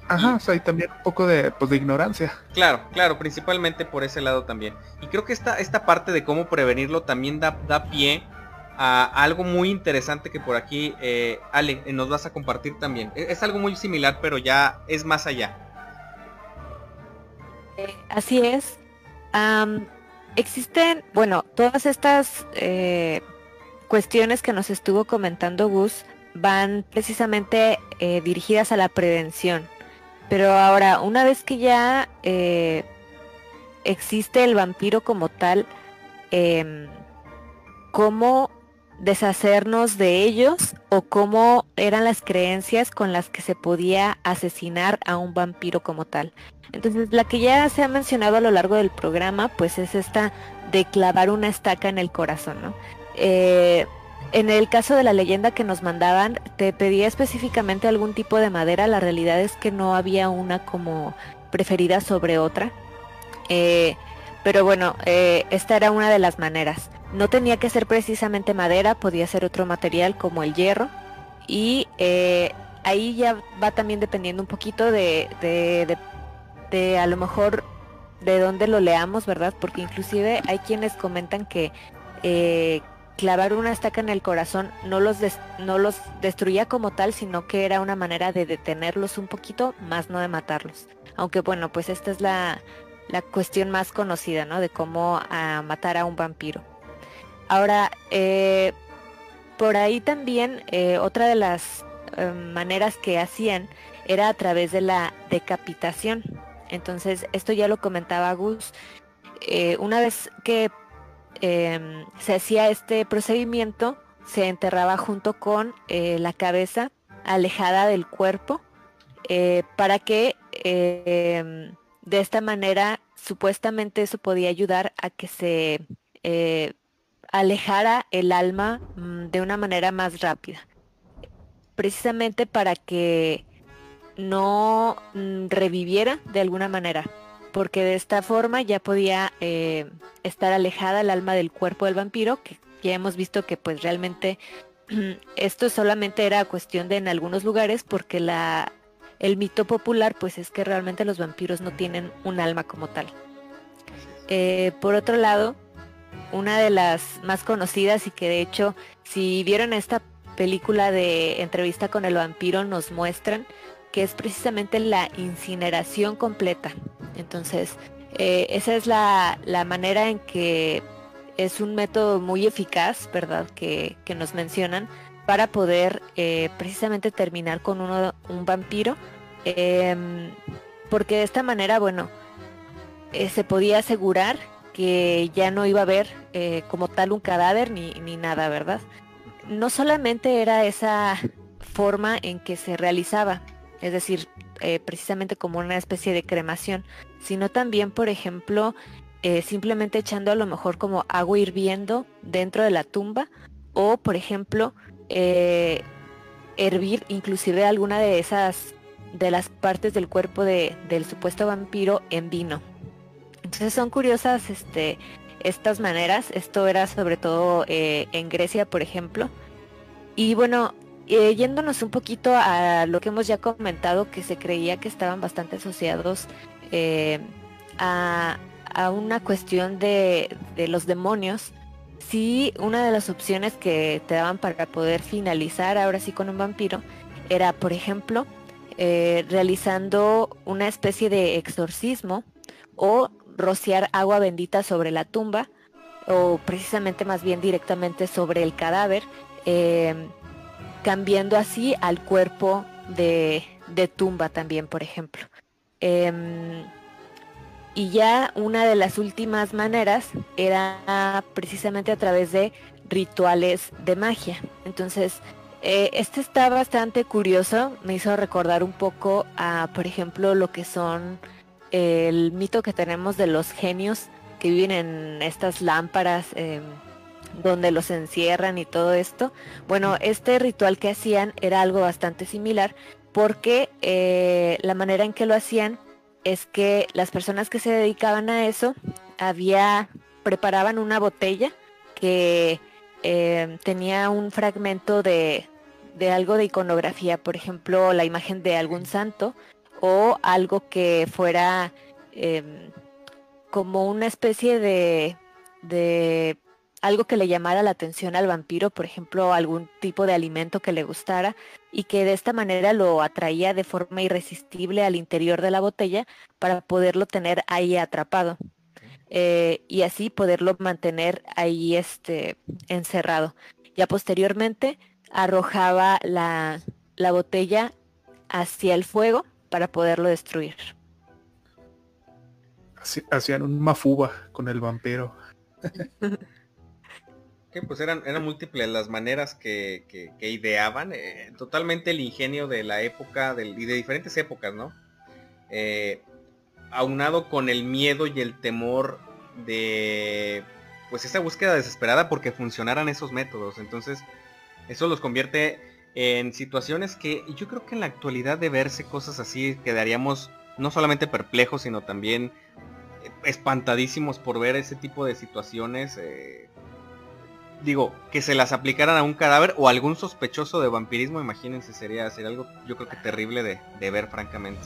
Ajá, o sea, y también un poco de, pues, de ignorancia. Claro, claro, principalmente por ese lado también. Y creo que esta, esta parte de cómo prevenirlo también da, da pie a algo muy interesante que por aquí, eh, Ale, eh, nos vas a compartir también. E, es, algo muy similar, pero ya es más allá. Eh, así es. existen, bueno, todas estas cuestiones que nos estuvo comentando Gus van precisamente eh, dirigidas a la prevención. Pero ahora, una vez que ya eh, existe el vampiro como tal, em, ¿cómo deshacernos de ellos o cómo eran las creencias con las que se podía asesinar a un vampiro como tal? Entonces, la que ya se ha mencionado a lo largo del programa, pues es esta de clavar una estaca en el corazón, ¿no? Eh, en el caso de la leyenda que nos mandaban, te pedía específicamente algún tipo de madera. La realidad es que no había una como preferida sobre otra. Eh, pero bueno, eh, esta era una de las maneras. No tenía que ser precisamente madera, podía ser otro material como el hierro. Y eh, ahí ya va también dependiendo un poquito de, de, de a lo mejor de dónde lo leamos, ¿verdad? Porque inclusive hay quienes comentan que clavar una estaca en el corazón no los, no los destruía como tal, sino que era una manera de detenerlos un poquito, más no de matarlos. Aunque bueno, pues esta es la, cuestión más conocida, ¿no? De cómo ah, matar a un vampiro. Ahora, eh, por ahí también eh, otra de las eh, maneras que hacían era a través de la decapitación. Entonces, esto ya lo comentaba Gus. una vez que Em, se hacía este procedimiento, se enterraba junto con eh, la cabeza alejada del cuerpo eh, para que em, de esta manera supuestamente eso podía ayudar a que se eh, alejara el alma mm, de una manera más rápida. Precisamente para que no mm, reviviera de alguna manera porque de esta forma ya podía eh, estar alejada el alma del cuerpo del vampiro, que ya hemos visto que pues realmente esto solamente era cuestión de en algunos lugares, porque la, el mito popular pues es que realmente los vampiros no tienen un alma como tal. Eh, por otro lado, una de las más conocidas y que de hecho si vieron esta película de entrevista con el vampiro nos muestran que es precisamente la incineración completa. Entonces, eh, esa es la, manera en que es un método muy eficaz, ¿verdad? Que, nos mencionan para poder eh, precisamente terminar con uno, un vampiro. Em, porque de esta manera, bueno, eh, se podía asegurar que ya no iba a haber como tal un cadáver ni, ni nada, ¿verdad? No solamente era esa forma en que se realizaba, es decir, eh, precisamente como una especie de cremación, sino también, por ejemplo, eh, simplemente echando a lo mejor como agua hirviendo dentro de la tumba o, por ejemplo, eh, hervir inclusive alguna de esas de las partes del cuerpo del supuesto vampiro en vino. Entonces son curiosas este, estas maneras. Esto era sobre todo en Grecia, por ejemplo. Y bueno, eh, yéndonos un poquito a lo que hemos ya comentado, que se creía que estaban bastante asociados eh, a, una cuestión de, los demonios, sí, una de las opciones que te daban para poder finalizar ahora sí con un vampiro era, por ejemplo, eh, realizando una especie de exorcismo o rociar agua bendita sobre la tumba o precisamente más bien directamente sobre el cadáver cambiando así al cuerpo de, tumba también, por ejemplo. Em, y ya una de las últimas maneras era precisamente a través de rituales de magia. Entonces, eh, este está bastante curioso, me hizo recordar un poco a, por ejemplo, lo que son el mito que tenemos de los genios que viven en estas lámparas. Em, donde los encierran y todo esto. Bueno, este ritual que hacían era algo bastante similar porque eh, la manera en que lo hacían es que las personas que se dedicaban a eso había preparaban una botella que eh, tenía un fragmento de, de algo de iconografía, por ejemplo, la imagen de algún santo o algo que fuera em, como una especie de, de algo que le llamara la atención al vampiro, por ejemplo, algún tipo de alimento que le gustara y que de esta manera lo atraía de forma irresistible al interior de la botella para poderlo tener ahí atrapado eh, y así poderlo mantener ahí este encerrado. Ya posteriormente arrojaba la, la botella hacia el fuego para poderlo destruir. Hacían un mafuba con el vampiro. que pues eran, eran múltiples las maneras que, ideaban. Eh, totalmente el ingenio de la época y de diferentes épocas, ¿no? Eh, aunado con el miedo y el temor de pues esa búsqueda desesperada porque funcionaran esos métodos. Entonces, eso los convierte en situaciones que yo creo que en la actualidad de verse cosas así quedaríamos no solamente perplejos, sino también espantadísimos por ver ese tipo de situaciones. Eh, digo, que se las aplicaran a un cadáver o algún sospechoso de vampirismo, imagínense, sería, sería algo yo creo que terrible de, ver francamente.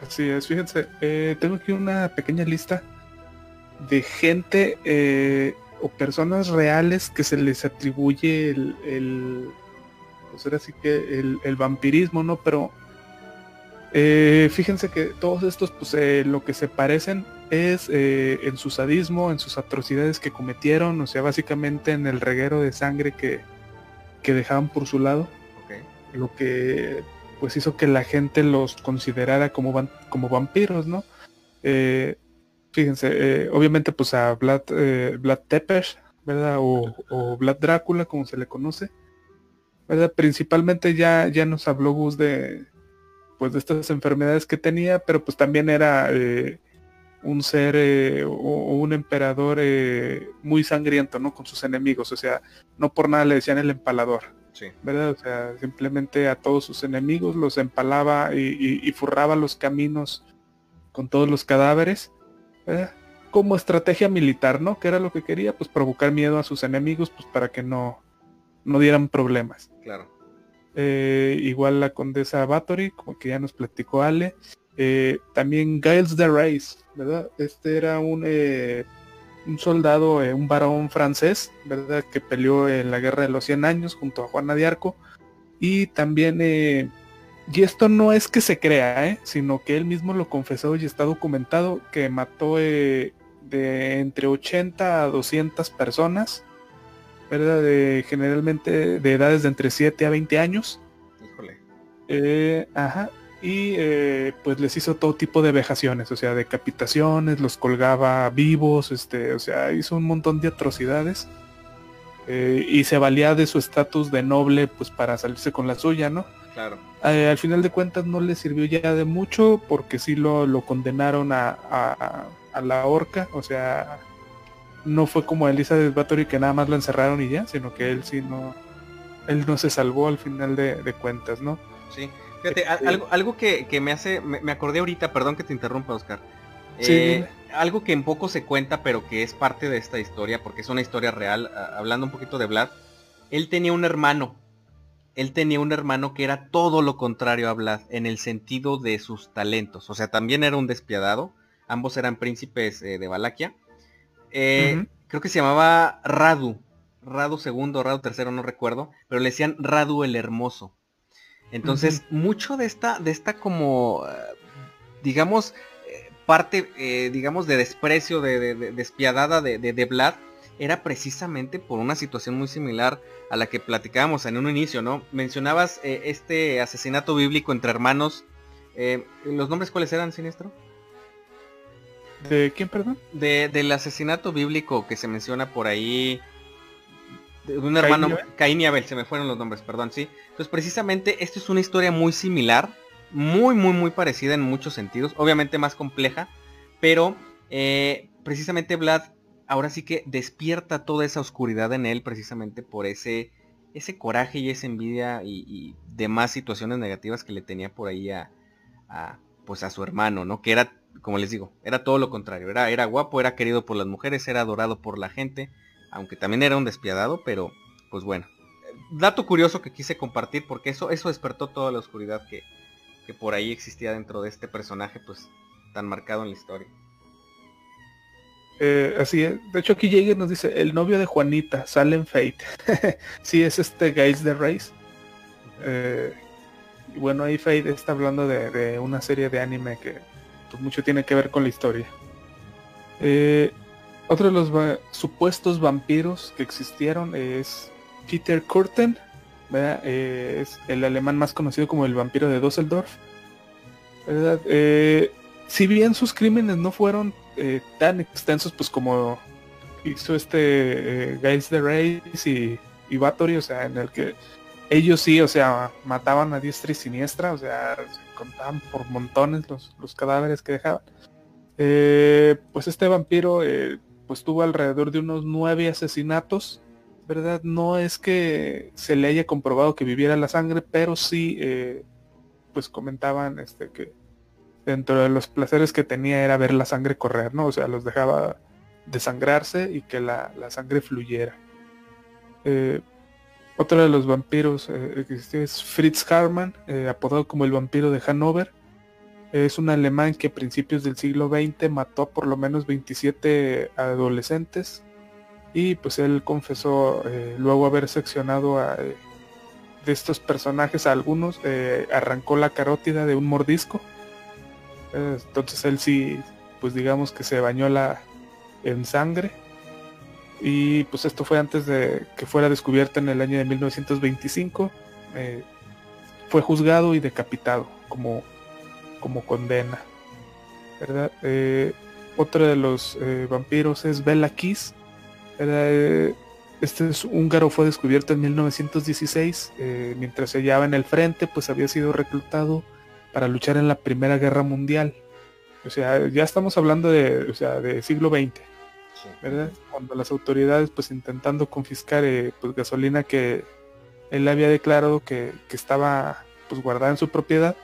Así es, fíjense, eh, tengo aquí una pequeña lista de gente o personas reales que se les atribuye el, pues ahora sí que el, vampirismo, ¿no? Pero eh, fíjense que todos estos, pues eh, lo que se parecen es eh, en su sadismo, en sus atrocidades que cometieron, o sea, básicamente en el reguero de sangre que, que dejaban por su lado. Lo que pues hizo que la gente los considerara como, van, como vampiros, ¿no? fíjense, obviamente pues a Vlad, Vlad Tepes, ¿verdad? O, o Vlad Drácula, como se le conoce Principalmente ya, ya nos habló Gus de, pues, de estas enfermedades que tenía, pero pues también era eh, un ser eh, o, un emperador eh, muy sangriento, ¿no? Con sus enemigos, o sea, no por nada le decían el empalador. Sí. ¿Verdad? O sea, simplemente a todos sus enemigos los empalaba y, furraba los caminos con todos los cadáveres, Como estrategia militar, ¿no? Que era lo que quería, pues provocar miedo a sus enemigos, pues para que no, no dieran problemas. Claro. Eh, igual la condesa Bathory, como que ya nos platicó Ale. Eh, también Giles de Race, ¿verdad? Este era un, eh, un soldado, un varón francés, ¿verdad? Que peleó en la guerra de los 100 años junto a Juana de Arco. Y también, y esto no es que se crea, sino que él mismo lo confesó y está documentado que mató de entre 80 a 200 personas ¿verdad? De, generalmente de edades de entre 7 a 20 años. Híjole. Eh, ajá. Y eh, pues les hizo todo tipo de vejaciones, o sea, decapitaciones, los colgaba vivos, este, o sea, hizo un montón de atrocidades. Eh, y se valía de su estatus de noble pues para salirse con la suya, ¿no? Claro. al final de cuentas no le sirvió ya de mucho porque sí lo, lo condenaron a, a, a la horca, o sea, no fue como Elizabeth Bathory que nada más lo encerraron y ya, sino que él sí no, él no se salvó al final de, cuentas, ¿no? Sí, fíjate, este algo, algo que, me hace, me, acordé ahorita, perdón que te interrumpa, Oscar. Eh, algo que en poco se cuenta, pero que es parte de esta historia, porque es una historia real, hablando un poquito de Vlad, él tenía un hermano, él tenía un hermano que era todo lo contrario a Vlad, en el sentido de sus talentos, o sea, también era un despiadado, ambos eran príncipes eh, de Valaquia, eh, creo que se llamaba Radu. Radu segundo, Radu tercero, no recuerdo. Pero le decían Radu el Hermoso. Entonces, mucho de esta, de esta como, eh, digamos, eh, parte, digamos, de desprecio, de, despiadada de, de, Vlad, era precisamente por una situación muy similar a la que platicábamos en un inicio, ¿no? Mencionabas este asesinato bíblico entre hermanos. ¿Los nombres cuáles eran, Sinestro? ¿De quién, perdón? De, del asesinato bíblico que se menciona por ahí. De un hermano, Caín y Abel, se me fueron los nombres, perdón, sí. Entonces precisamente esto es una historia muy similar, muy, muy, muy parecida en muchos sentidos, obviamente más compleja, pero eh, precisamente Vlad ahora sí que despierta toda esa oscuridad en él precisamente por ese, ese coraje y esa envidia y, demás situaciones negativas que le tenía por ahí a, a, pues a su hermano, ¿no? Que era como les digo, era todo lo contrario. Era, era guapo, era querido por las mujeres, era adorado por la gente, aunque también era un despiadado, pero pues bueno. Dato curioso que quise compartir porque eso, eso despertó toda la oscuridad que, que por ahí existía dentro de este personaje pues tan marcado en la historia. Eh, así es. De hecho aquí Jäger nos dice, el novio de Juanita, Salen Fate. sí, es este Guys de Race. Eh, y bueno, ahí Fate está hablando de, una serie de anime que pues, mucho tiene que ver con la historia. Eh, otro de los supuestos vampiros que existieron es Peter Kurten, eh, es el alemán más conocido como el vampiro de Düsseldorf. Eh, si bien sus crímenes no fueron tan extensos pues como hizo este Giles de Reyes y, y o sea, en el que ellos sí, o sea, mataban a diestra y siniestra, o sea, se contaban por montones los, los cadáveres que dejaban. pues este vampiro pues tuvo alrededor de unos nueve asesinatos ¿verdad? No es que se le haya comprobado que viviera la sangre, pero sí, eh, pues comentaban este que dentro de los placeres que tenía era ver la sangre correr, ¿no? O sea, los dejaba desangrarse y que la, sangre fluyera. Eh, otro de los vampiros eh, que existió es Fritz Harman, apodado como el vampiro de Hannover. Es un alemán que a principios del siglo XX mató por lo menos 27 adolescentes y pues él confesó eh, luego haber seccionado a, eh, de estos personajes a algunos, eh, arrancó la carótida de un mordisco. entonces él sí, pues digamos que se bañó la, en sangre. Y pues esto fue antes de que fuera descubierta en el año de 1925. fue juzgado y decapitado como, como condena. ¿verdad? otro de los vampiros es Bella Kiss eh, este húngaro fue descubierto en 1916, eh, mientras se hallaba en el frente, pues había sido reclutado para luchar en la Primera Guerra Mundial. O sea, ya estamos hablando de, o sea, de siglo XX, ¿verdad? Cuando las autoridades, pues intentando confiscar eh, pues, gasolina que él había declarado que, que estaba pues guardada en su propiedad,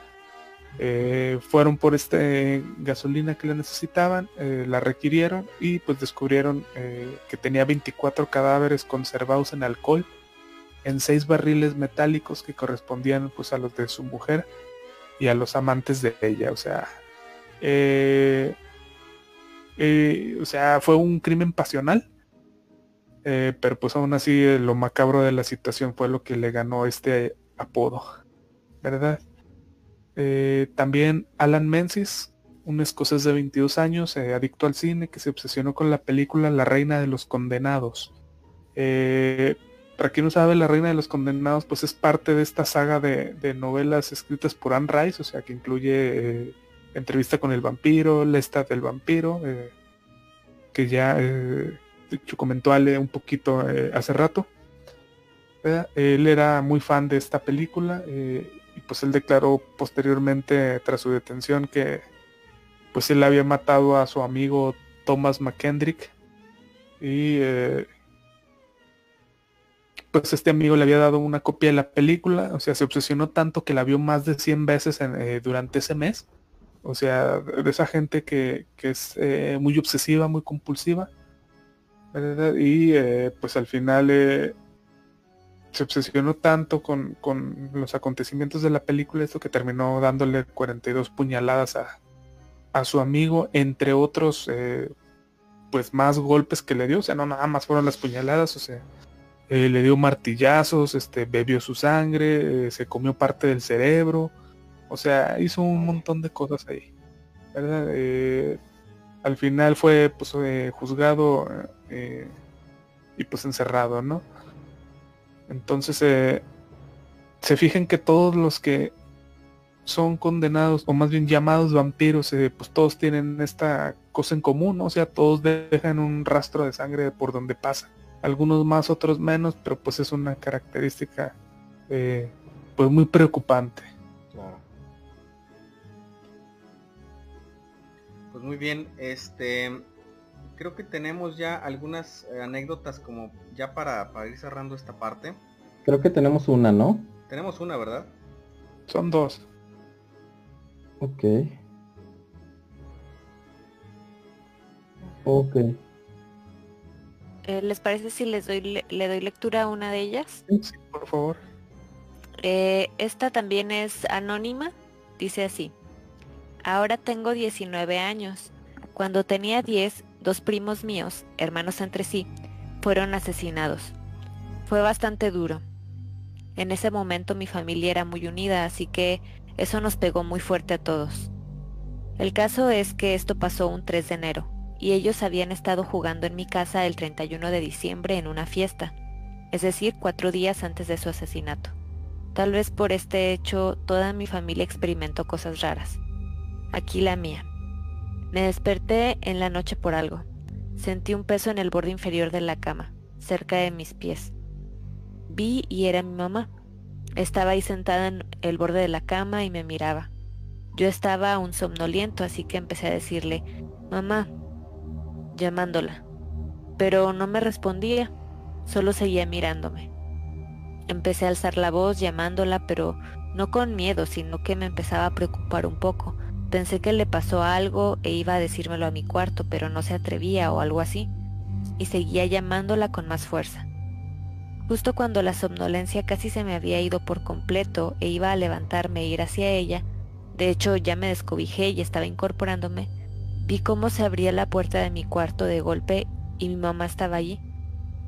eh, fueron por este gasolina que le necesitaban, eh, la requirieron y pues descubrieron eh, que tenía 24 cadáveres conservados en alcohol en seis barriles metálicos que correspondían pues a los de su mujer y a los amantes de ella. O sea, o sea, fue un crimen pasional. pero pues aún así lo macabro de la situación fue lo que le ganó este apodo, ¿verdad? Eh, también Alan Menzies, un escocés de 22 años, eh, adicto al cine, que se obsesionó con la película La Reina de los Condenados. Eh, para quien no sabe, La Reina de los Condenados, pues es parte de esta saga de, novelas escritas por Anne Rice, o sea, que incluye Entrevista con el vampiro, Lestat del vampiro, que ya comentó Ale un poquito hace rato. Él era muy fan de esta película pues él declaró posteriormente tras su detención que pues él había matado a su amigo Thomas McKendrick y eh, pues este amigo le había dado una copia de la película, o sea, se obsesionó tanto que la vio más de 100 veces eh, durante ese mes. O sea, de esa gente que, es eh, muy obsesiva, muy compulsiva. Y pues al final se obsesionó tanto con, los acontecimientos de la película, esto que terminó dándole 42 puñaladas a, su amigo, entre otros, eh, pues más golpes que le dio, o sea, no nada más fueron las puñaladas, o sea, eh, le dio martillazos, este, bebió su sangre, eh, se comió parte del cerebro, o sea, hizo un montón de cosas ahí, ¿verdad? al final fue pues juzgado y pues encerrado, ¿no? Entonces eh, se fijen que todos los que son condenados o más bien llamados vampiros, eh, pues todos tienen esta cosa en común, o sea, todos dejan un rastro de sangre por donde pasa. Algunos más, otros menos, pero pues es una característica eh, pues muy preocupante. Pues muy bien, este creo que tenemos ya algunas eh, anécdotas como ya para, ir cerrando esta parte. Creo que tenemos una, ¿no? Tenemos una, ¿verdad? Son dos. Ok. Ok. Eh, ¿Les parece si les doy le, doy lectura a una de ellas? Sí, por favor. Eh, esta también es anónima. Dice así. Ahora tengo 19 años. Cuando tenía 10 dos primos míos, hermanos entre sí, fueron asesinados. Fue bastante duro. En ese momento mi familia era muy unida, así que eso nos pegó muy fuerte a todos. El caso es que esto pasó un 3 de enero, y ellos habían estado jugando en mi casa el 31 de diciembre en una fiesta. es decir, cuatro días antes de su asesinato. Tal vez por este hecho toda mi familia experimentó cosas raras. Aquí la mía. Me desperté en la noche por algo. Sentí un peso en el borde inferior de la cama, cerca de mis pies. Vi y era mi mamá. Estaba ahí sentada en el borde de la cama y me miraba. Yo estaba aún somnoliento, así que empecé a decirle, mamá, llamándola. Pero no me respondía, solo seguía mirándome. Empecé a alzar la voz llamándola, pero no con miedo, sino que me empezaba a preocupar un poco. Pensé que le pasó algo e iba a decírmelo a mi cuarto, pero no se atrevía o algo así, y seguía llamándola con más fuerza. Justo cuando la somnolencia casi se me había ido por completo e iba a levantarme e ir hacia ella, de hecho ya me descobijé y estaba incorporándome, vi cómo se abría la puerta de mi cuarto de golpe y mi mamá estaba allí.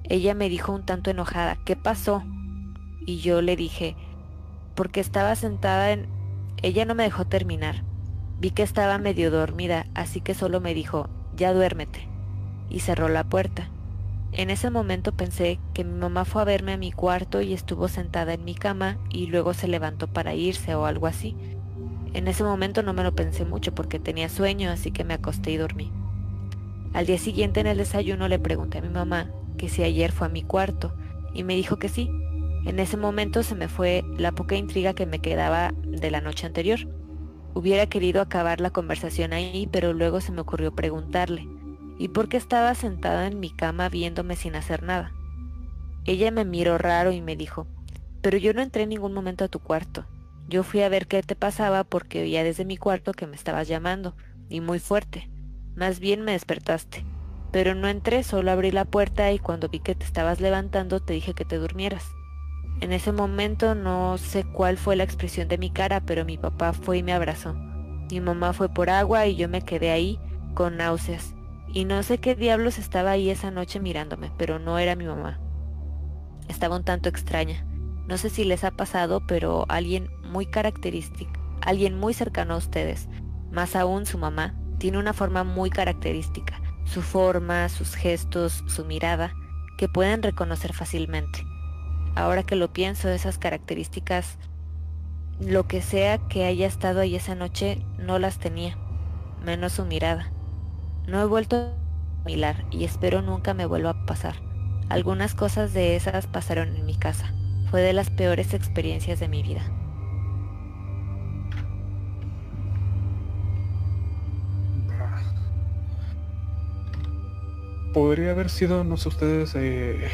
Ella me dijo un tanto enojada, ¿qué pasó? y yo le dije, porque estaba sentada en... Ella no me dejó terminar. Vi que estaba medio dormida, así que solo me dijo, ya duérmete, y cerró la puerta. En ese momento pensé que mi mamá fue a verme a mi cuarto y estuvo sentada en mi cama y luego se levantó para irse o algo así. En ese momento no me lo pensé mucho porque tenía sueño, así que me acosté y dormí. Al día siguiente en el desayuno le pregunté a mi mamá que si ayer fue a mi cuarto y me dijo que sí, en ese momento se me fue la poca intriga que me quedaba de la noche anterior. Hubiera querido acabar la conversación ahí, pero luego se me ocurrió preguntarle, ¿y por qué estaba sentada en mi cama viéndome sin hacer nada? Ella me miró raro y me dijo, pero yo no entré en ningún momento a tu cuarto. Yo fui a ver qué te pasaba porque oía desde mi cuarto que me estabas llamando, y muy fuerte. Más bien me despertaste. Pero no entré, solo abrí la puerta y cuando vi que te estabas levantando te dije que te durmieras. En ese momento no sé cuál fue la expresión de mi cara, pero mi papá fue y me abrazó. Mi mamá fue por agua y yo me quedé ahí con náuseas. Y no sé qué diablos estaba ahí esa noche mirándome, pero no era mi mamá. Estaba un tanto extraña. No sé si les ha pasado, pero alguien muy característico, alguien muy cercano a ustedes, más aún su mamá, tiene una forma muy característica. Su forma, sus gestos, su mirada, que pueden reconocer fácilmente. Ahora que lo pienso, esas características, lo que sea que haya estado ahí esa noche, no las tenía, menos su mirada. No he vuelto a mirar y espero nunca me vuelva a pasar. Algunas cosas de esas pasaron en mi casa. Fue de las peores experiencias de mi vida. Podría haber sido, no sé ustedes, eh,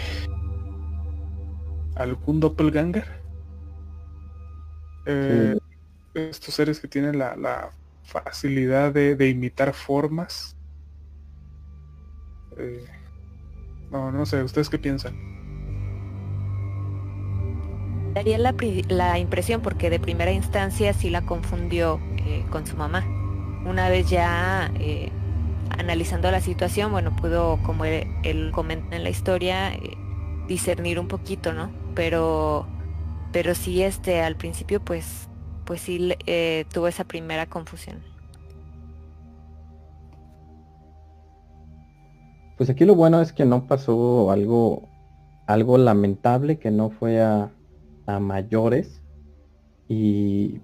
algún doppelganger. Eh, estos seres que tienen la, facilidad de, imitar formas. Eh, no, no sé, ¿ustedes qué piensan? Daría la, la, impresión porque de primera instancia sí la confundió eh, con su mamá. Una vez ya analizando la situación, bueno, pudo, como él, él comenta en la historia, discernir un poquito, ¿no? Pero pero sí este al principio pues pues sí eh, tuvo esa primera confusión. Pues aquí lo bueno es que no pasó algo algo lamentable que no fue a, a mayores. Y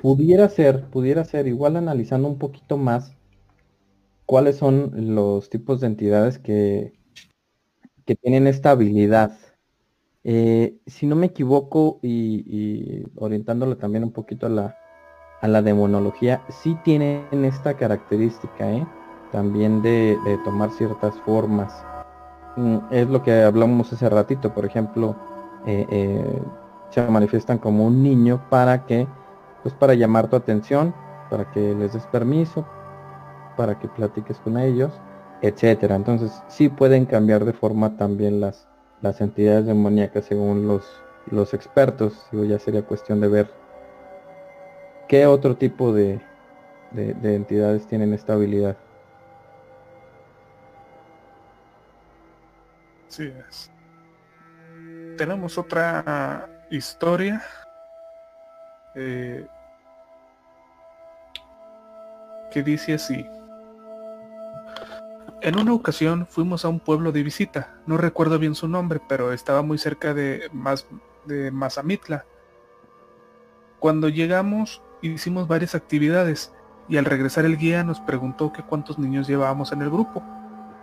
pudiera ser pudiera ser igual analizando un poquito más cuáles son los tipos de entidades que que tienen esta habilidad eh, si no me equivoco y, orientándolo también un poquito a la, a la demonología, sí tienen esta característica, ¿eh? también de, tomar ciertas formas. Mm, es lo que hablamos hace ratito, por ejemplo, eh, se manifiestan como un niño para que, pues para llamar tu atención, para que les des permiso, para que platiques con ellos, etcétera. Entonces sí pueden cambiar de forma también las, las entidades demoníacas según los, los expertos. Digo, ya sería cuestión de ver qué otro tipo de, de, entidades tienen esta habilidad. Sí es. Tenemos otra historia. Eh, que dice así. En una ocasión fuimos a un pueblo de visita, no recuerdo bien su nombre, pero estaba muy cerca de, de Mazamitla. Cuando llegamos hicimos varias actividades y al regresar el guía nos preguntó que cuántos niños llevábamos en el grupo.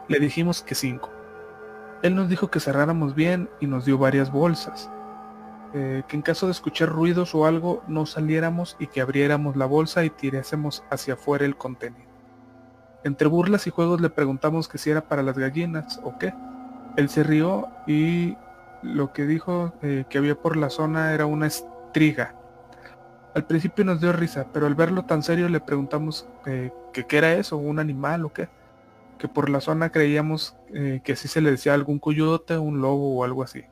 Le dijimos que cinco. Él nos dijo que cerráramos bien y nos dio varias bolsas. Eh, que en caso de escuchar ruidos o algo no saliéramos y que abriéramos la bolsa y tirásemos hacia afuera el contenido. Entre burlas y juegos le preguntamos que si era para las gallinas o qué. Él se rió y lo que dijo eh, que había por la zona era una estriga. Al principio nos dio risa, pero al verlo tan serio le preguntamos eh, que qué era eso, un animal o qué. Que por la zona creíamos eh, que así se le decía algún coyote, un lobo o algo así.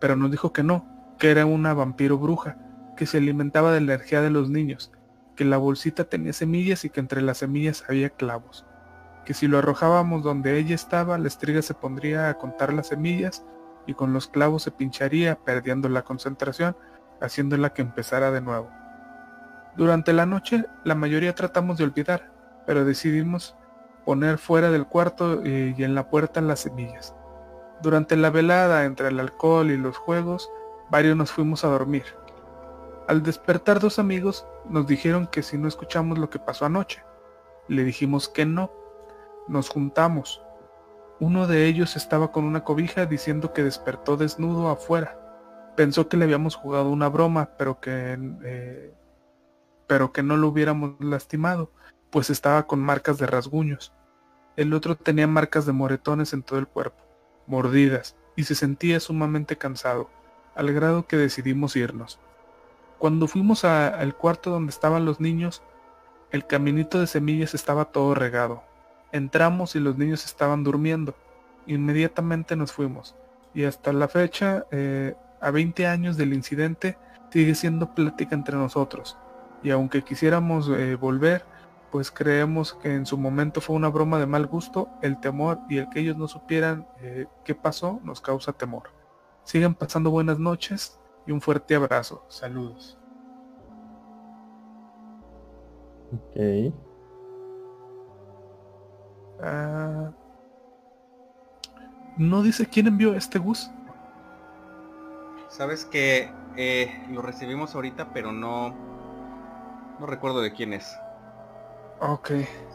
Pero nos dijo que no, que era una vampiro bruja, que se alimentaba de la energía de los niños, que la bolsita tenía semillas y que entre las semillas había clavos. Que si lo arrojábamos donde ella estaba, la estriga se pondría a contar las semillas y con los clavos se pincharía, perdiendo la concentración, haciéndola que empezara de nuevo. Durante la noche la mayoría tratamos de olvidar, pero decidimos poner fuera del cuarto eh, y en la puerta las semillas. Durante la velada entre el alcohol y los juegos, varios nos fuimos a dormir. Al despertar dos amigos nos dijeron que si no escuchamos lo que pasó anoche. Le dijimos que no. Nos juntamos. Uno de ellos estaba con una cobija diciendo que despertó desnudo afuera. Pensó que le habíamos jugado una broma, pero que eh, pero que no lo hubiéramos lastimado, pues estaba con marcas de rasguños. El otro tenía marcas de moretones en todo el cuerpo, mordidas, y se sentía sumamente cansado, al grado que decidimos irnos. Cuando fuimos al cuarto donde estaban los niños, el caminito de semillas estaba todo regado. Entramos y los niños estaban durmiendo. Inmediatamente nos fuimos. Y hasta la fecha, eh, a 20 años del incidente, sigue siendo plática entre nosotros y aunque quisiéramos eh, volver, pues creemos que en su momento fue una broma de mal gusto, el temor y el que ellos no supieran eh, qué pasó nos causa temor. Sigan pasando buenas noches y un fuerte abrazo. Saludos. Ok. Ah, no dice quién envió este bus. Sabes que eh, lo recibimos ahorita, pero no, no recuerdo de quién es. Ok.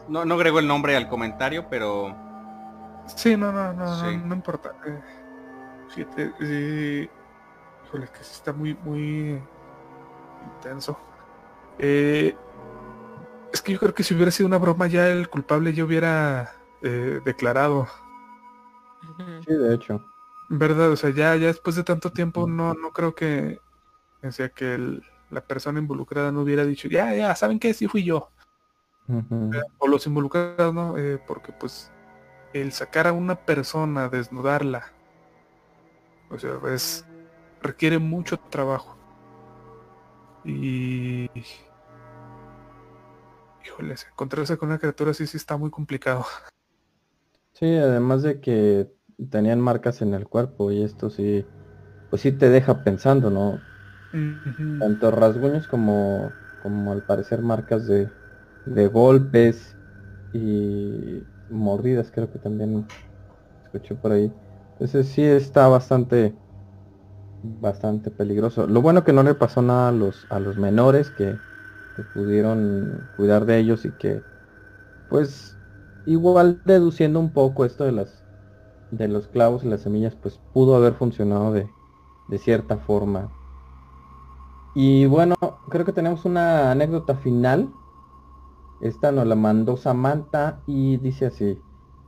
No, no agregó el nombre al comentario, pero... Sí, no, no, no, no, importa. Eh, fíjate, eh, híjole, que sí está muy, muy intenso. Eh, es que yo creo que si hubiera sido una broma ya el culpable ya hubiera eh, declarado. Sí, de hecho. ¿Verdad? O sea, ya, ya después de tanto tiempo no, no creo que... O sea, que el, la persona involucrada no hubiera dicho, ya, ya, ¿saben qué? Sí fui yo. O los involucrados, ¿no? Eh, porque pues el sacar a una persona, desnudarla, o sea, pues requiere mucho trabajo. Y... Híjoles, encontrarse con una criatura así sí está muy complicado. Sí, además de que tenían marcas en el cuerpo y esto sí, pues sí te deja pensando, ¿no? Tanto rasguños como, como al parecer marcas de, de golpes y mordidas creo que también escuché por ahí. Entonces sí está bastante bastante peligroso. Lo bueno que no le pasó nada a los a los menores que, pudieron cuidar de ellos y que pues igual deduciendo un poco esto de las de los clavos y las semillas pues pudo haber funcionado de, de cierta forma y bueno, creo que tenemos una anécdota final. Esta nos la mandó Samantha y dice así.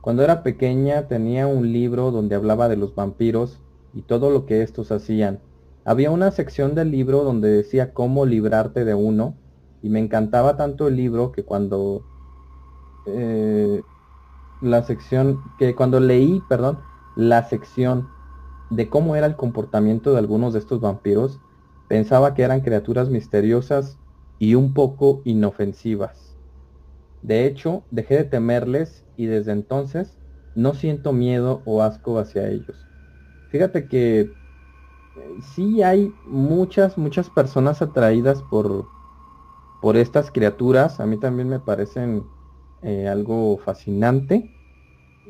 Cuando era pequeña tenía un libro donde hablaba de los vampiros y todo lo que estos hacían. Había una sección del libro donde decía cómo librarte de uno y me encantaba tanto el libro que cuando eh, la sección que cuando leí, perdón, la sección de cómo era el comportamiento de algunos de estos vampiros, Pensaba que eran criaturas misteriosas y un poco inofensivas. De hecho, dejé de temerles y desde entonces no siento miedo o asco hacia ellos. Fíjate que eh, sí hay muchas, muchas personas atraídas por, por estas criaturas. A mí también me parecen eh, algo fascinante.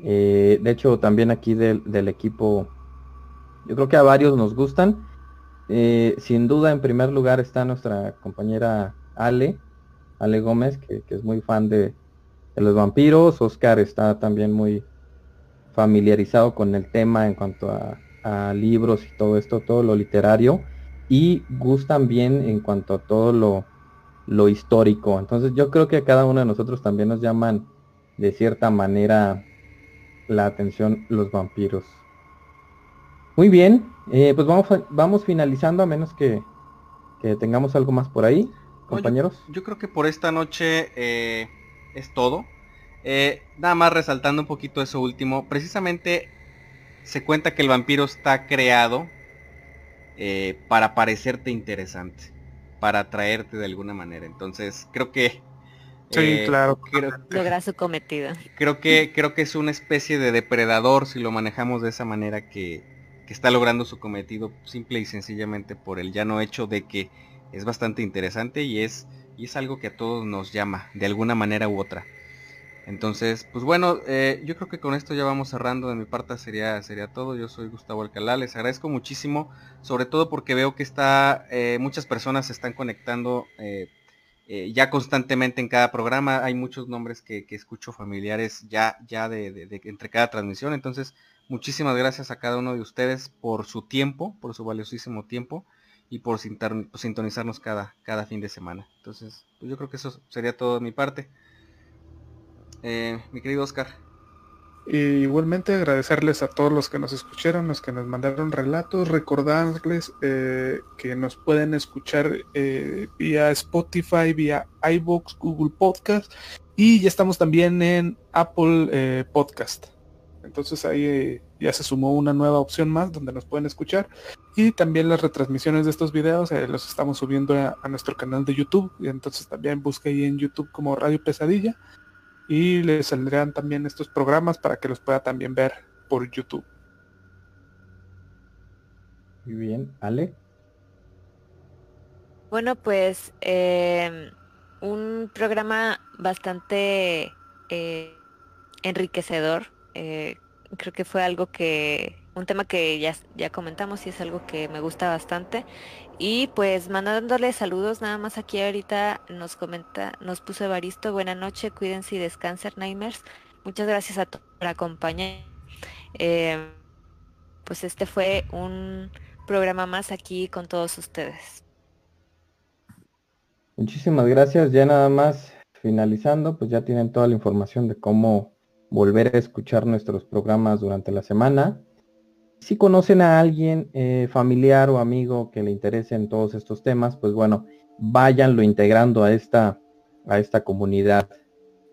Eh, de hecho, también aquí del, equipo, yo creo que a varios nos gustan. Sin duda, en primer lugar está nuestra compañera Ale, Ale Gómez, que, es muy fan de, los vampiros. Oscar está también muy familiarizado con el tema en cuanto a, libros y todo esto, todo lo literario. Y gustan bien en cuanto a todo lo, lo histórico. Entonces yo creo que a cada uno de nosotros también nos llaman de cierta manera la atención los vampiros. Muy bien, eh, pues vamos, vamos finalizando a menos que, tengamos algo más por ahí, compañeros. yo, creo que por esta noche eh, es todo. Eh, nada más resaltando un poquito eso último, precisamente se cuenta que el vampiro está creado para parecerte interesante, para atraerte de alguna manera. Entonces creo que Sí, eh, claro. Logra su cometido. Creo que, creo que es una especie de depredador si lo manejamos de esa manera que, está logrando su cometido simple y sencillamente por el llano hecho de que es bastante interesante y es, y es algo que a todos nos llama de alguna manera u otra. Entonces, pues bueno, eh, yo creo que con esto ya vamos cerrando. De mi parte sería, sería todo. Yo soy Gustavo Alcalá. Les agradezco muchísimo, sobre todo porque veo que está, eh, muchas personas se están conectando eh, ya constantemente en cada programa. Hay muchos nombres que, escucho familiares ya, ya de, entre cada transmisión. Entonces, muchísimas gracias a cada uno de ustedes por su tiempo, por su valiosísimo tiempo y por sintonizarnos cada, cada fin de semana. Entonces, pues yo creo que eso sería todo de mi parte. Eh, mi querido Oscar. Y igualmente agradecerles a todos los que nos escucharon, los que nos mandaron relatos, recordarles eh, que nos pueden escuchar eh, vía Spotify, vía iBox, Google Podcast y ya estamos también en Apple Podcast. Entonces ahí ya se sumó una nueva opción más donde nos pueden escuchar y también las retransmisiones de estos videos los estamos subiendo a, a, nuestro canal de YouTube y entonces también busque ahí en YouTube como Radio Pesadilla y le saldrán también estos programas para que los pueda también ver por YouTube. Muy bien, Ale. Bueno, pues em, un programa bastante eh, enriquecedor. Eh, creo que fue algo que, un tema que ya, ya comentamos y es algo que me gusta bastante. Y pues mandándole saludos nada más aquí ahorita nos comenta, nos puso Evaristo, buena noche, cuídense y descansen, Nightmares. Muchas gracias a todos por acompañar. Eh, pues este fue un programa más aquí con todos ustedes. Muchísimas gracias. Ya nada más finalizando, pues ya tienen toda la información de cómo volver a escuchar nuestros programas durante la semana. Si conocen a alguien eh, familiar o amigo que le interesen todos estos temas, pues bueno, váyanlo integrando a esta, a esta comunidad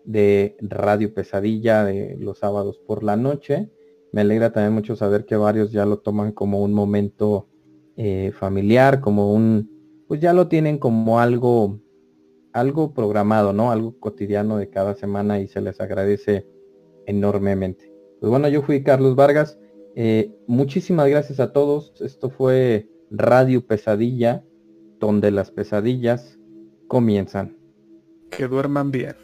de Radio Pesadilla de los sábados por la noche. Me alegra también mucho saber que varios ya lo toman como un momento eh, familiar, como un, pues ya lo tienen como algo, algo programado, ¿no? Algo cotidiano de cada semana y se les agradece enormemente. Pues bueno, yo fui Carlos Vargas. Eh, muchísimas gracias a todos. Esto fue Radio Pesadilla, donde las pesadillas comienzan. Que duerman bien.